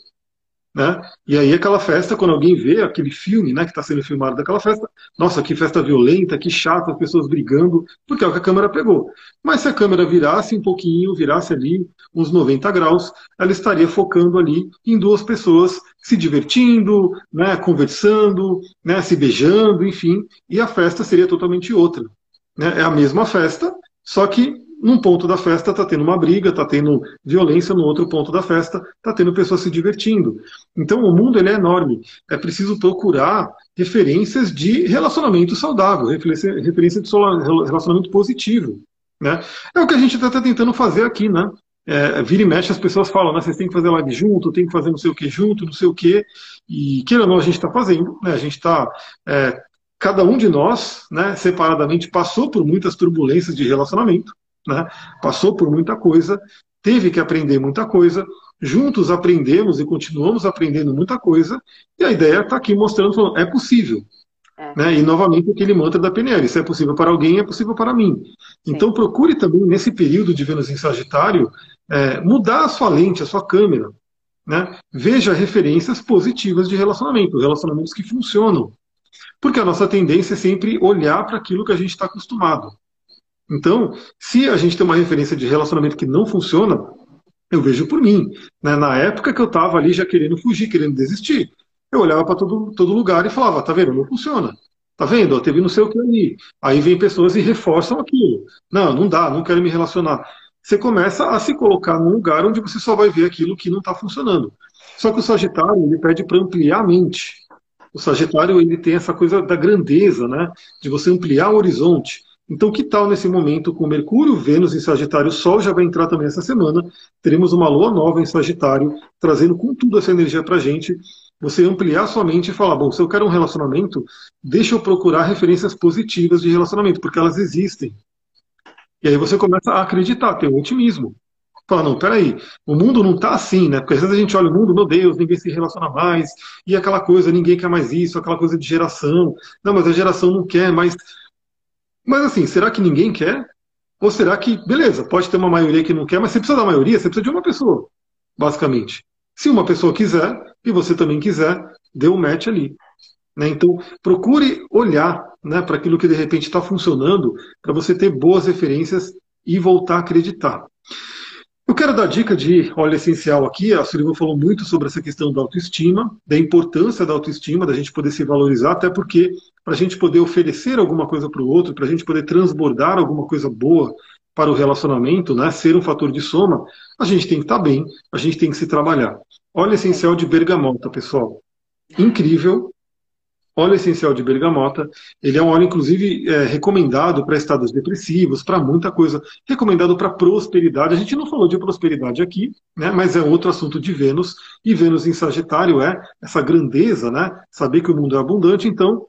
Né? E aí aquela festa, quando alguém vê aquele filme né, que está sendo filmado daquela festa, nossa, que festa violenta, que chato, as pessoas brigando, porque é o que a câmera pegou. Mas se a câmera virasse um pouquinho, virasse ali uns 90 graus, ela estaria focando ali em duas pessoas se divertindo, né, conversando, né, se beijando, enfim, e a festa seria totalmente outra. Né? É a mesma festa, só que num ponto da festa está tendo uma briga, está tendo violência no outro ponto da festa, está tendo pessoas se divertindo. Então o mundo ele é enorme. É preciso procurar referências de relacionamento saudável, referência, de relacionamento positivo. Né? É o que a gente está tentando fazer aqui, né? É, vira e mexe, as pessoas falam, né, vocês têm que fazer live junto, tem que fazer não sei o que junto, não sei o que, e queira ou não, a gente está fazendo, né, a gente está é, cada um de nós, né, separadamente, passou por muitas turbulências de relacionamento, né, passou por muita coisa, teve que aprender muita coisa, juntos aprendemos e continuamos aprendendo muita coisa, e a ideia está aqui mostrando, falando, é possível. É. Né, e novamente aquele mantra da PNL, se é possível para alguém, é possível para mim. Sim. Então procure também, nesse período de Vênus em Sagitário, é, mudar a sua lente, a sua câmera. Né? Veja referências positivas de relacionamento, relacionamentos que funcionam. Porque a nossa tendência é sempre olhar para aquilo que a gente está acostumado. Então, se a gente tem uma referência de relacionamento que não funciona, eu vejo por mim. Né? Na época que eu estava ali já querendo fugir, querendo desistir, eu olhava para todo, todo lugar e falava: tá vendo? Não funciona. Tá vendo? Teve não sei o que ali. Aí vem pessoas e reforçam aquilo. Não, não dá, não quero me relacionar. Você começa a se colocar num lugar onde você só vai ver aquilo que não está funcionando. Só que o Sagitário ele pede para ampliar a mente. O Sagitário ele tem essa coisa da grandeza, né? De você ampliar o horizonte. Então, que tal nesse momento com Mercúrio, Vênus em Sagitário, o Sol já vai entrar também essa semana. Teremos uma lua nova em Sagitário, trazendo com tudo essa energia para gente. Você ampliar sua mente e falar: bom, se eu quero um relacionamento, deixa eu procurar referências positivas de relacionamento, porque elas existem. E aí você começa a acreditar, ter um otimismo. Fala, não, peraí, o mundo não está assim, né? Porque às vezes a gente olha o mundo, meu Deus, ninguém se relaciona mais, e aquela coisa, ninguém quer mais isso, aquela coisa de geração. Não, mas a geração não quer, mas. Mas assim, será que ninguém quer? Ou será que, beleza, pode ter uma maioria que não quer, mas você precisa da maioria, você precisa de uma pessoa, basicamente. Se uma pessoa quiser, e você também quiser, dê um match ali. Né? Então, procure olhar né, para aquilo que de repente está funcionando, para você ter boas referências e voltar a acreditar. Eu quero dar dica de óleo essencial aqui. A Sullivan falou muito sobre essa questão da autoestima, da importância da autoestima, da gente poder se valorizar, até porque para a gente poder oferecer alguma coisa para o outro, para a gente poder transbordar alguma coisa boa para o relacionamento, né, ser um fator de soma, a gente tem que estar tá bem, a gente tem que se trabalhar. Óleo essencial de bergamota, pessoal. Incrível, óleo essencial de bergamota. Ele é um óleo, inclusive, é, recomendado para estados depressivos, para muita coisa. Recomendado para prosperidade. A gente não falou de prosperidade aqui, né, mas é outro assunto de Vênus. E Vênus em Sagitário é essa grandeza, né? Saber que o mundo é abundante. Então.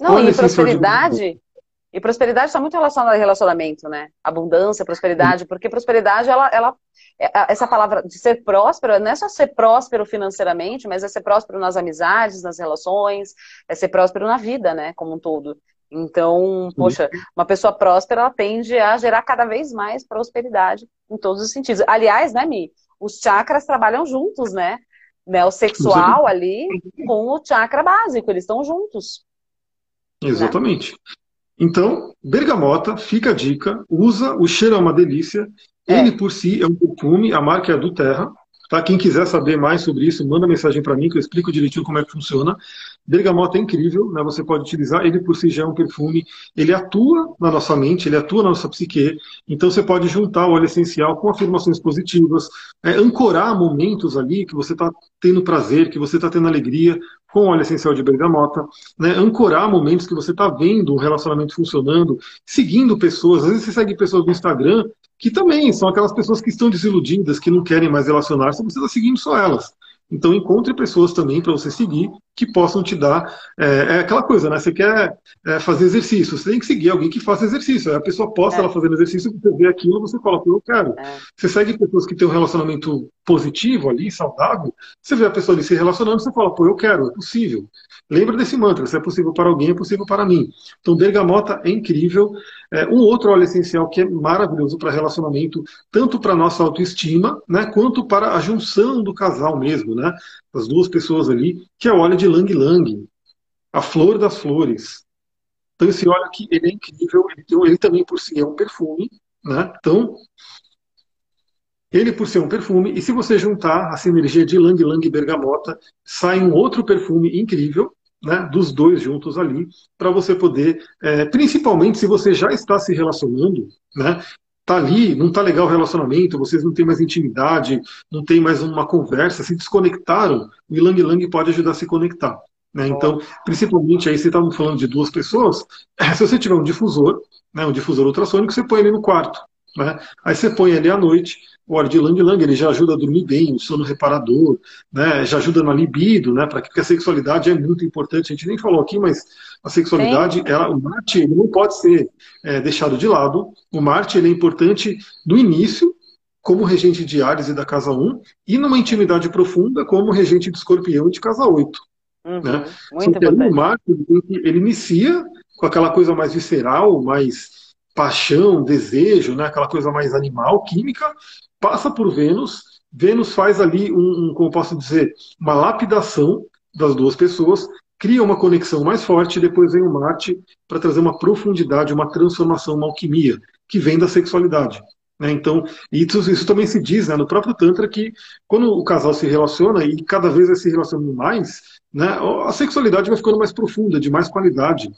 Não, e prosperidade. E prosperidade está muito relacionada a relacionamento, né? Abundância, prosperidade, porque prosperidade, ela, ela, é, essa palavra de ser próspero, não é só ser próspero financeiramente, mas é ser próspero nas amizades, nas relações, é ser próspero na vida, né? Como um todo. Então, poxa, uma pessoa próspera, ela tende a gerar cada vez mais prosperidade em todos os sentidos. Aliás, né, Mi? Os chakras trabalham juntos, né? né o sexual ali com o chakra básico, eles estão juntos. Exatamente. Então, bergamota, fica a dica, usa, o cheiro é uma delícia. É. Ele por si é um perfume, a marca é do Terra. Tá? Quem quiser saber mais sobre isso, manda mensagem para mim que eu explico direitinho como é que funciona. Bergamota é incrível, né? você pode utilizar, ele por si já é um perfume, ele atua na nossa mente, ele atua na nossa psique, então você pode juntar o óleo essencial com afirmações positivas, é, ancorar momentos ali que você está tendo prazer, que você está tendo alegria, com óleo essencial de bergamota, né? ancorar momentos que você está vendo um relacionamento funcionando, seguindo pessoas, às vezes você segue pessoas no Instagram que também são aquelas pessoas que estão desiludidas, que não querem mais relacionar-se, você está seguindo só elas. Então encontre pessoas também para você seguir que possam te dar. É, é aquela coisa, né? Você quer é, fazer exercício, você tem que seguir alguém que faça exercício. A pessoa posta é. ela fazendo exercício, você vê aquilo, você fala, eu quero. É. Você segue pessoas que têm um relacionamento positivo ali, saudável, você vê a pessoa ali se relacionando, você fala, pô, eu quero, é possível. Lembra desse mantra, se é possível para alguém, é possível para mim. Então, bergamota é incrível. É, um outro óleo essencial que é maravilhoso para relacionamento, tanto para nossa autoestima, né, quanto para a junção do casal mesmo, né? As duas pessoas ali, que é o óleo de Lang Lang, a flor das flores. Então, esse óleo aqui, ele é incrível, ele, ele também por si é um perfume, né? Então, ele por ser um perfume, e se você juntar a sinergia de Lang Lang e bergamota, sai um outro perfume incrível, né, dos dois juntos ali, para você poder, é, principalmente se você já está se relacionando, né, tá ali, não tá legal o relacionamento, vocês não têm mais intimidade, não tem mais uma conversa, se desconectaram, o Ilang Lang pode ajudar a se conectar. Né? Então, principalmente aí, você estava falando de duas pessoas, se você tiver um difusor, né, um difusor ultrassônico, você põe ele no quarto. Né? Aí você põe ali à noite, o óleo de Lang Lang, ele já ajuda a dormir bem, o sono reparador, né? já ajuda na libido, né? porque a sexualidade é muito importante, a gente nem falou aqui, mas a sexualidade, ela, o Marte ele não pode ser é, deixado de lado, o Marte ele é importante no início, como regente de Ares e da casa 1, e numa intimidade profunda como regente de escorpião e de casa 8. Uhum, né? Muito Só que aí, o Marte ele, ele inicia com aquela coisa mais visceral, mais paixão, desejo, né, aquela coisa mais animal, química, passa por Vênus. Vênus faz ali um, um como posso dizer, uma lapidação das duas pessoas, cria uma conexão mais forte, e depois vem o Marte para trazer uma profundidade, uma transformação, uma alquimia, que vem da sexualidade. Né? Então, isso, isso, também se diz né, no próprio Tantra que quando o casal se relaciona e cada vez vai se relacionando mais, né, a sexualidade vai ficando mais profunda, de mais qualidade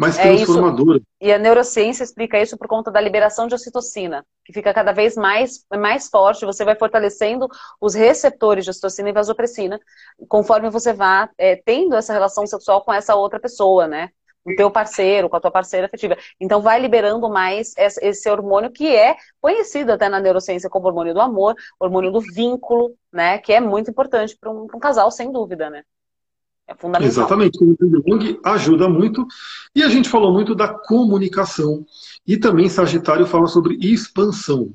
mais transformadora. É e a neurociência explica isso por conta da liberação de ocitocina, que fica cada vez mais, mais forte, você vai fortalecendo os receptores de ocitocina e vasopressina, conforme você vá é, tendo essa relação sexual com essa outra pessoa, né? Com o teu parceiro, com a tua parceira afetiva. Então vai liberando mais esse hormônio que é conhecido até na neurociência como hormônio do amor, hormônio do vínculo, né? Que é muito importante para um, um casal, sem dúvida, né? É fundamental. Exatamente. O Jung ajuda muito. E a gente falou muito da comunicação. E também Sagitário fala sobre expansão,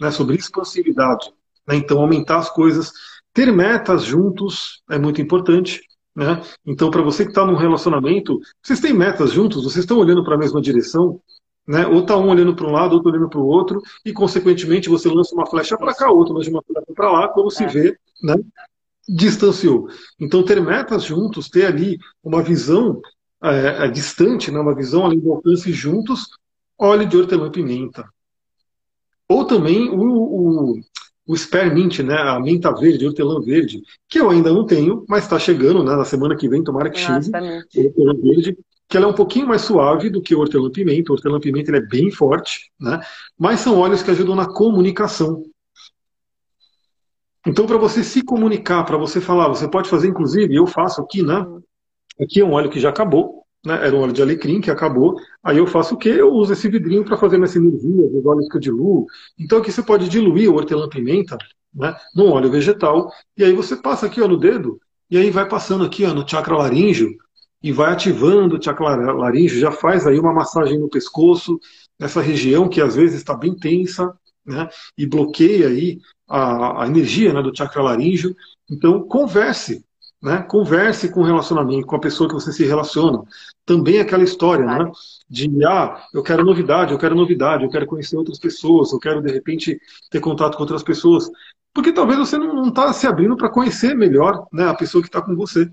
né, sobre expansividade. Né, então, aumentar as coisas. Ter metas juntos é muito importante. Né? Então, para você que está num relacionamento, vocês têm metas juntos, vocês estão olhando para a mesma direção, né? ou está um olhando para um lado, outro olhando para o outro, e consequentemente você lança uma flecha para cá, outro lança uma flecha para lá, quando é. se vê, né? Distanciou. Então, ter metas juntos, ter ali uma visão é, distante, né, uma visão além do alcance juntos, óleo de hortelã-pimenta. Ou também o, o, o Spearmint, né, a menta verde, hortelã verde, que eu ainda não tenho, mas está chegando, né, na semana que vem, tomara que chegue, hortelã verde, que ela é um pouquinho mais suave do que o hortelã-pimenta. O hortelã-pimenta é bem forte, né, mas são óleos que ajudam na comunicação. Então, para você se comunicar, para você falar, você pode fazer, inclusive, eu faço aqui, né? Aqui é um óleo que já acabou, né? Era um óleo de alecrim que acabou. Aí eu faço o quê? Eu uso esse vidrinho para fazer minha sinergia, os óleos que eu diluo. Então aqui você pode diluir o hortelã-pimenta, né? Num óleo vegetal. E aí você passa aqui, ó, no dedo, e aí vai passando aqui, ó, no chakra laríngeo, e vai ativando o chakra laríngeo, já faz aí uma massagem no pescoço, nessa região que às vezes está bem tensa, né? E bloqueia aí a, a energia né, do chakra laríngeo. Então, converse, né? Converse com o relacionamento, com a pessoa que você se relaciona. Também aquela história, né? De, ah, eu quero novidade, eu quero novidade, eu quero conhecer outras pessoas, eu quero, de repente, ter contato com outras pessoas. Porque talvez você não está se abrindo para conhecer melhor né, a pessoa que está com você.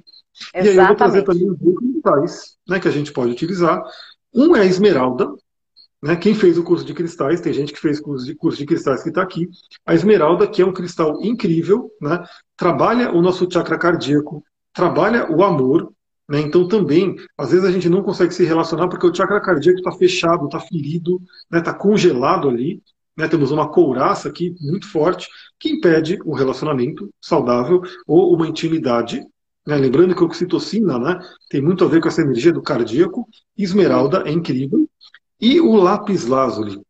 Exatamente. E aí eu vou trazer também dois cristais né, que a gente pode utilizar. Um é a esmeralda, né? Quem fez o curso de cristais, tem gente que fez curso de, curso de cristais que está aqui. A esmeralda, que é um cristal incrível, né? trabalha o nosso chakra cardíaco, trabalha o amor. Né? Então, também, às vezes a gente não consegue se relacionar porque o chakra cardíaco está fechado, está ferido, está né? Congelado ali. Né? Temos uma couraça aqui muito forte que impede o relacionamento saudável ou uma intimidade né? Lembrando que a oxitocina né, tem muito a ver com essa energia do cardíaco. Esmeralda é incrível. E o lápis lazuli.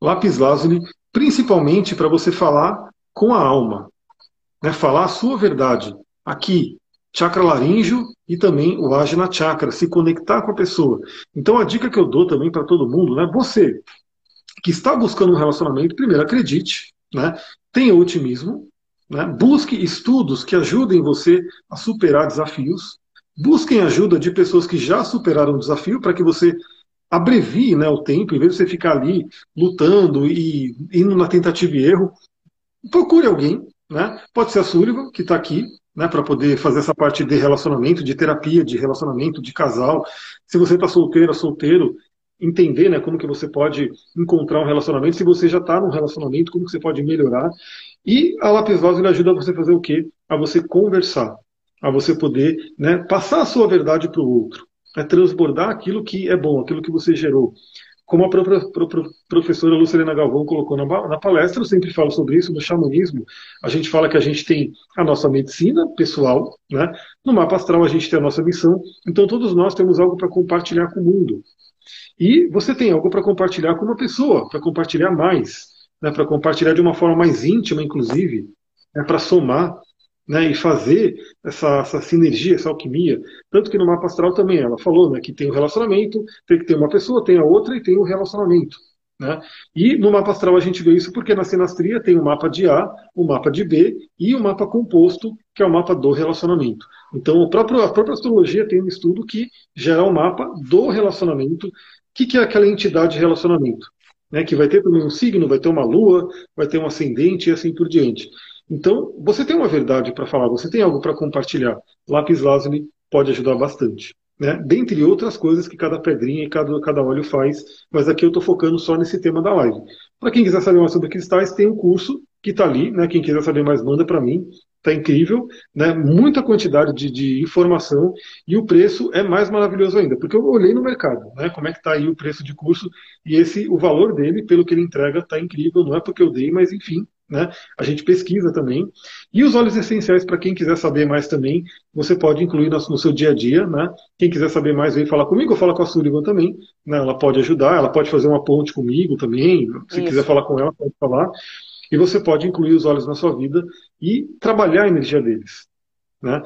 Lápis lazuli, principalmente para você falar com a alma, né? falar a sua verdade. Aqui, chakra laríngeo e também o Ajna Chakra, se conectar com a pessoa. Então a dica que eu dou também para todo mundo, né? Você que está buscando um relacionamento, primeiro acredite, né? Tenha otimismo, né? Busque estudos que ajudem você a superar desafios. Busquem ajuda de pessoas que já superaram o desafio para que você abrevie né, o tempo, em vez de você ficar ali lutando e indo na tentativa e erro, procure alguém, né? Pode ser a Sullivan, que está aqui, né, para poder fazer essa parte de relacionamento, de terapia, de relacionamento, de casal. Se você está solteira, solteiro, entender né, como que você pode encontrar um relacionamento. Se você já está num relacionamento, como que você pode melhorar. E a Lapis Lazuli ajuda você a fazer o quê? A você conversar a você poder né, passar a sua verdade para o outro, né, transbordar aquilo que é bom, aquilo que você gerou. Como a própria professora Lucilena Galvão colocou na, palestra, eu sempre falo sobre isso, no xamanismo, a gente fala que a gente tem a nossa medicina pessoal, né? no mapa astral a gente tem a nossa missão, então todos nós temos algo para compartilhar com o mundo. E você tem algo para compartilhar com uma pessoa, para compartilhar mais, né? para compartilhar de uma forma mais íntima, inclusive, né? para somar né, e fazer essa, essa, sinergia, essa alquimia. Tanto que no mapa astral também ela falou né, que tem o um relacionamento, tem que ter uma pessoa, tem a outra e tem o um relacionamento. Né? E no mapa astral a gente vê isso porque na sinastria tem o um mapa de A, o um mapa de B e o um mapa composto, que é o mapa do relacionamento. Então a própria, a própria astrologia tem um estudo que gera o um mapa do relacionamento. O que, que é aquela entidade de relacionamento? Né, que vai ter também um signo, vai ter uma lua, vai ter um ascendente e assim por diante. Então, você tem uma verdade para falar, você tem algo para compartilhar. Lápis lazuli pode ajudar bastante. Né? Dentre outras coisas que cada pedrinha e cada, cada óleo faz, mas aqui eu estou focando só nesse tema da live. Para quem quiser saber mais sobre cristais, tem um curso que está ali, né? quem quiser saber mais, manda para mim. Está incrível, né? muita quantidade de, de, informação e o preço é mais maravilhoso ainda, porque eu olhei no mercado, né? como é que está aí o preço de curso e esse o valor dele, pelo que ele entrega, está incrível, não é porque eu dei, mas enfim, né? A gente pesquisa também. E os óleos essenciais, para quem quiser saber mais também, você pode incluir no, no, seu dia a dia. Né? Quem quiser saber mais, vem falar comigo, ou fala com a Sullivan também. Né? Ela pode ajudar, ela pode fazer uma ponte comigo também. Se Isso. quiser falar com ela, pode falar. E você pode incluir os óleos na sua vida e trabalhar a energia deles. Né?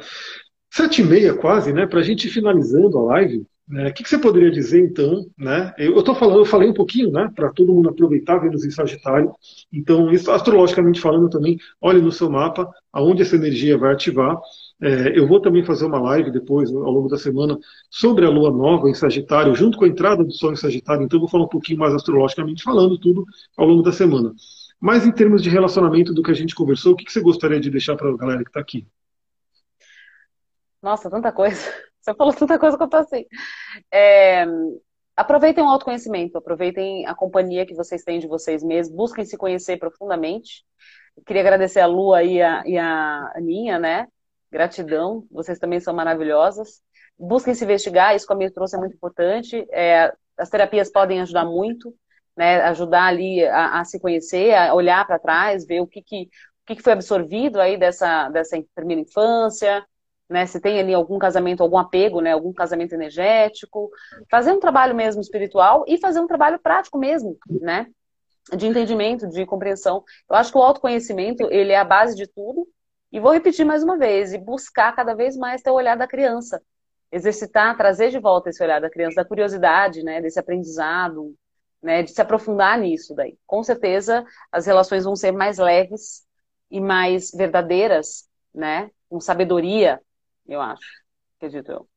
Sete e meia quase, né? Para a gente ir finalizando a live, né? O que, que, você poderia dizer, então? Né? Eu estou falando, eu falei um pouquinho, né, para todo mundo aproveitar Vênus em Sagitário. Então, isso, astrologicamente falando também, olhe no seu mapa aonde essa energia vai ativar. É, eu vou também fazer uma live depois, ao longo da semana, sobre a lua nova em Sagitário, junto com a entrada do Sol em Sagitário. Então, eu vou falar um pouquinho mais astrologicamente falando tudo ao longo da semana. Mas em termos de relacionamento do que a gente conversou, o que, que você gostaria de deixar para a galera que está aqui? Nossa, tanta coisa. Você falou tanta coisa que eu tô assim. É, aproveitem o autoconhecimento, aproveitem a companhia que vocês têm de vocês mesmos, busquem se conhecer profundamente. queria agradecer a Lua e a, e a Aninha, né? Gratidão, vocês também são maravilhosas. Busquem se investigar, isso que a minha trouxe é muito importante. É, as terapias podem ajudar muito, né? Ajudar ali a, a se conhecer, a olhar para trás, ver o que, que, o que, que foi absorvido aí dessa, dessa primeira infância, né? Se tem ali algum casamento, algum apego, né? Algum casamento energético, fazer um trabalho mesmo espiritual e fazer um trabalho prático mesmo, né? De entendimento, de compreensão. Eu acho que o autoconhecimento ele é a base de tudo. E vou repetir mais uma vez e buscar cada vez mais ter o olhar da criança, exercitar, trazer de volta esse olhar da criança, da curiosidade, né? Desse aprendizado, né? De se aprofundar nisso daí. Com certeza as relações vão ser mais leves e mais verdadeiras, né? Com sabedoria, eu acho. Acredito eu.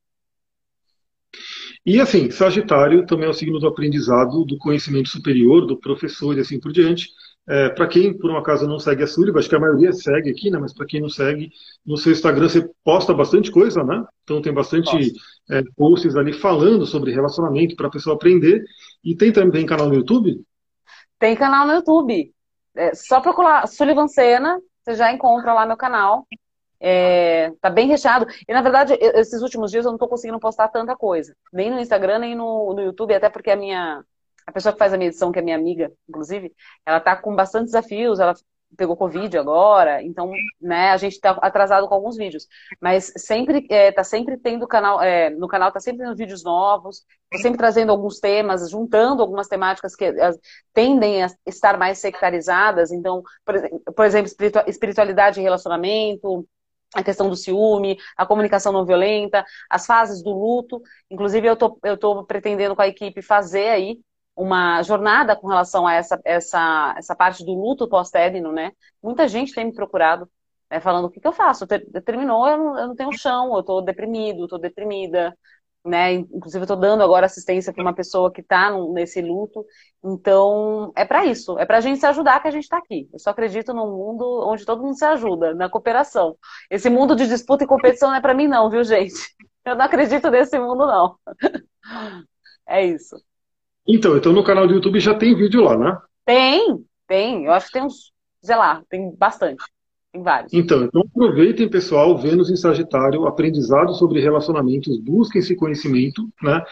E assim, Sagitário também é o signo do aprendizado, do conhecimento superior, do professor e assim por diante. É, para quem, por um acaso, não segue a Sullivan, acho que a maioria segue aqui, né? Mas para quem não segue, no seu Instagram você posta bastante coisa, né? Então tem bastante é, posts ali falando sobre relacionamento para a pessoa aprender. E tem também canal no YouTube? Tem canal no YouTube. É, só procurar Sullivan Sena, você já encontra lá meu canal. É, tá bem recheado. E na verdade, esses últimos dias eu não tô conseguindo postar tanta coisa. Nem no Instagram, nem no, no YouTube, até porque a minha. A pessoa que faz a minha edição, que é minha amiga, inclusive, ela tá com bastante desafios, ela pegou Covid agora, então, né, a gente tá atrasado com alguns vídeos. Mas sempre, é, tá sempre tendo canal, é, no canal tá sempre tendo vídeos novos, tô sempre trazendo alguns temas, juntando algumas temáticas que as, tendem a estar mais sectarizadas, então, por, por exemplo, espiritualidade e relacionamento, a questão do ciúme, a comunicação não violenta, as fases do luto. Inclusive, eu tô, eu tô pretendendo com a equipe fazer aí uma jornada com relação a essa, essa, essa parte do luto pós-término, né? Muita gente tem me procurado, né, falando o que, que eu faço? Terminou, eu não, eu não tenho chão, eu tô deprimido, tô deprimida, né? Inclusive, eu estou dando agora assistência para uma pessoa que está nesse luto. Então, é para isso, é para a gente se ajudar que a gente está aqui. Eu só acredito num mundo onde todo mundo se ajuda, na cooperação. Esse mundo de disputa e competição não é para mim, não, viu, gente? Eu não acredito nesse mundo, não. É isso. Então, então no canal do YouTube já tem vídeo lá, né? Tem, tem. Eu acho que tem uns, sei lá, tem bastante. Tem vários. Então, então aproveitem, pessoal, Vênus em Sagitário, aprendizado sobre relacionamentos, busquem esse conhecimento, né?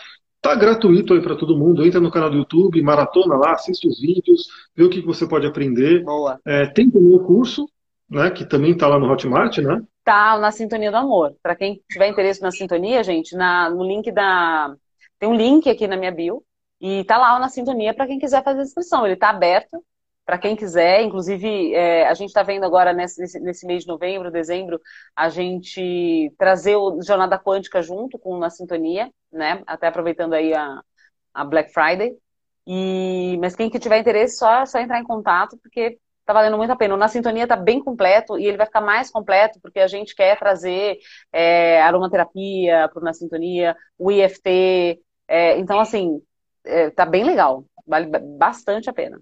Tá gratuito aí para todo mundo. Entra no canal do YouTube, maratona lá, assiste os vídeos, vê o que você pode aprender. Boa. É, tem também o curso, né? Que também está lá no Hotmart, né? Tá na Sintonia do Amor. Para quem tiver interesse na sintonia, gente, na, no link da. Tem um link aqui na minha bio. E tá lá na Sintonia para quem quiser fazer a inscrição. Ele tá aberto para quem quiser. Inclusive, é, a gente está vendo agora nesse, nesse, mês de novembro, dezembro, a gente trazer o Jornada Quântica junto com Na Sintonia, né? Até aproveitando aí a, a Black Friday. E, mas quem que tiver interesse, só, só entrar em contato, porque tá valendo muito a pena. O Na Sintonia tá bem completo e ele vai ficar mais completo porque a gente quer trazer é, aromaterapia para o Na Sintonia, o IFT. É, então, assim, é, tá bem legal. Vale bastante a pena.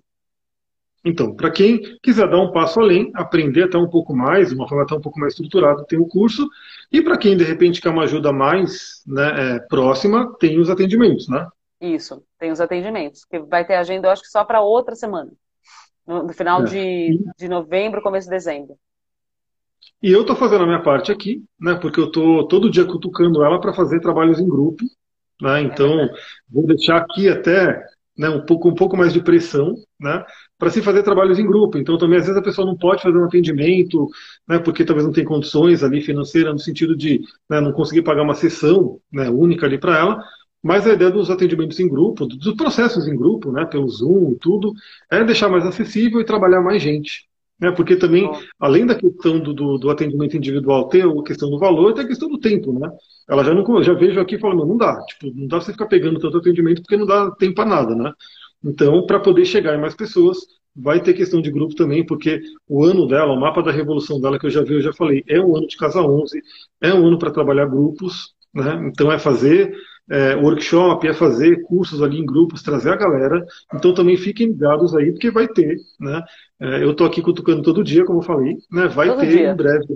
Então, para quem quiser dar um passo além, aprender até um pouco mais, de uma forma até um pouco mais estruturada, tem o curso. E para quem, de repente, quer uma ajuda mais né, é, próxima, tem os atendimentos, né? Isso, tem os atendimentos. Que vai ter agenda, eu acho que só para outra semana. No, no final é. de, de novembro, começo de dezembro. E eu estou fazendo a minha parte aqui, né? Porque eu estou todo dia cutucando ela para fazer trabalhos em grupo. Né? Então, é vou deixar aqui até né, um, pouco, um pouco mais de pressão, né, para se fazer trabalhos em grupo. Então, também, às vezes, a pessoa não pode fazer um atendimento, né, porque talvez não tem condições ali financeiras, no sentido de né, não conseguir pagar uma sessão né, única ali para ela. Mas a ideia dos atendimentos em grupo, dos processos em grupo, né, pelo Zoom e tudo, é deixar mais acessível e trabalhar mais gente. Né, porque também, além da questão do, do, do, atendimento individual ter a questão do valor, tem a questão do tempo, né? Ela já não já vejo aqui falando, não dá, tipo, não dá você ficar pegando tanto atendimento porque não dá tempo para nada, né? Então, para poder chegar em mais pessoas, vai ter questão de grupo também, porque o ano dela, o mapa da revolução dela que eu já vi, eu já falei, é um ano de casa 11, é um ano para trabalhar grupos, né? Então é fazer é, workshop, é fazer cursos ali em grupos, trazer a galera. Então também fiquem ligados aí, porque vai ter, né? É, eu estou aqui cutucando todo dia, como eu falei, né? Vai todo ter dia. em breve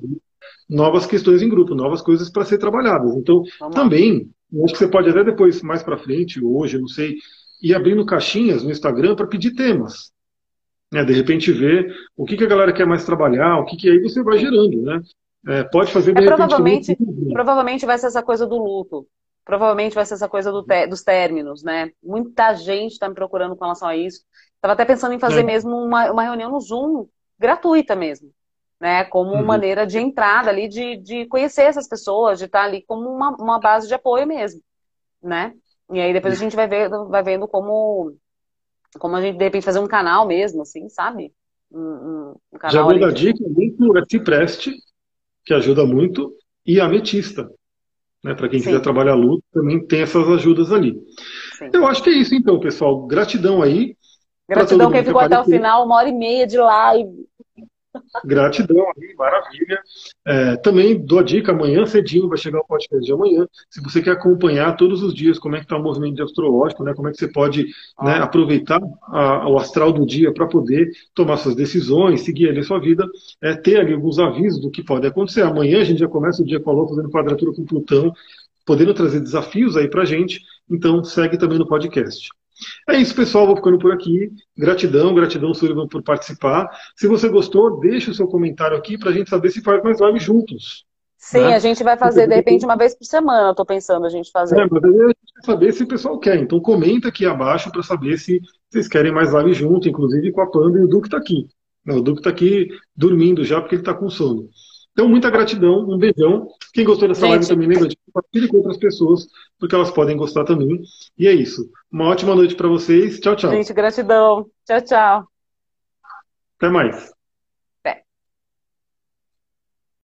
novas questões em grupo, novas coisas para ser trabalhadas. Então Vamos também, acho que você pode até depois, mais para frente, hoje, não sei, ir abrindo caixinhas no Instagram para pedir temas. Né? De repente ver o que, que a galera quer mais trabalhar, o que, que aí você vai gerando, né? É, pode fazer de é, repente, provavelmente, provavelmente vai ser essa coisa do luto. Provavelmente vai ser essa coisa do te, dos términos, né? Muita gente está me procurando com relação a isso. Estava até pensando em fazer é. mesmo uma, uma reunião no Zoom, gratuita mesmo, né? Como uhum. maneira de entrada ali, de, de conhecer essas pessoas, de estar ali como uma, uma base de apoio mesmo, né? E aí depois a gente vai, ver, vai vendo como, como a gente, de repente, fazer um canal mesmo, assim, sabe? Um, um canal Já vou dar de... dica muito é Cipreste, que ajuda muito, e Ametista. Né, Para quem Sim. quiser trabalhar luto, também tem essas ajudas ali. Sim. Eu acho que é isso então, pessoal. Gratidão aí. Gratidão quem ficou até o final, uma hora e meia de live. Gratidão aí, maravilha. É, também dou a dica, amanhã cedinho vai chegar o podcast de amanhã. Se você quer acompanhar todos os dias como é que está o movimento astrológico, né, como é que você pode ah. né, aproveitar a, o astral do dia para poder tomar suas decisões, seguir ali a sua vida, é, ter ali alguns avisos do que pode acontecer. Amanhã a gente já começa o dia com a Lua fazendo quadratura com Plutão, podendo trazer desafios aí para gente. Então segue também no podcast. É isso, pessoal. Vou ficando por aqui. Gratidão, gratidão, Sullivan, por participar. Se você gostou, deixe o seu comentário aqui para a gente saber se faz mais live juntos. Sim, né? a gente vai fazer, de repente, uma vez por semana, eu tô pensando a gente fazer. É, mas aí a gente vai saber se o pessoal quer. Então comenta aqui abaixo para saber se vocês querem mais live junto, inclusive com a Panda e o Duque está aqui. O Duque está aqui dormindo já porque ele está com sono. Então, muita gratidão, um beijão. Quem gostou dessa Gente. live também, lembra de compartilhar com outras pessoas, porque elas podem gostar também. E é isso. Uma ótima noite para vocês. Tchau, tchau. Gente, gratidão. Tchau, tchau. Até mais.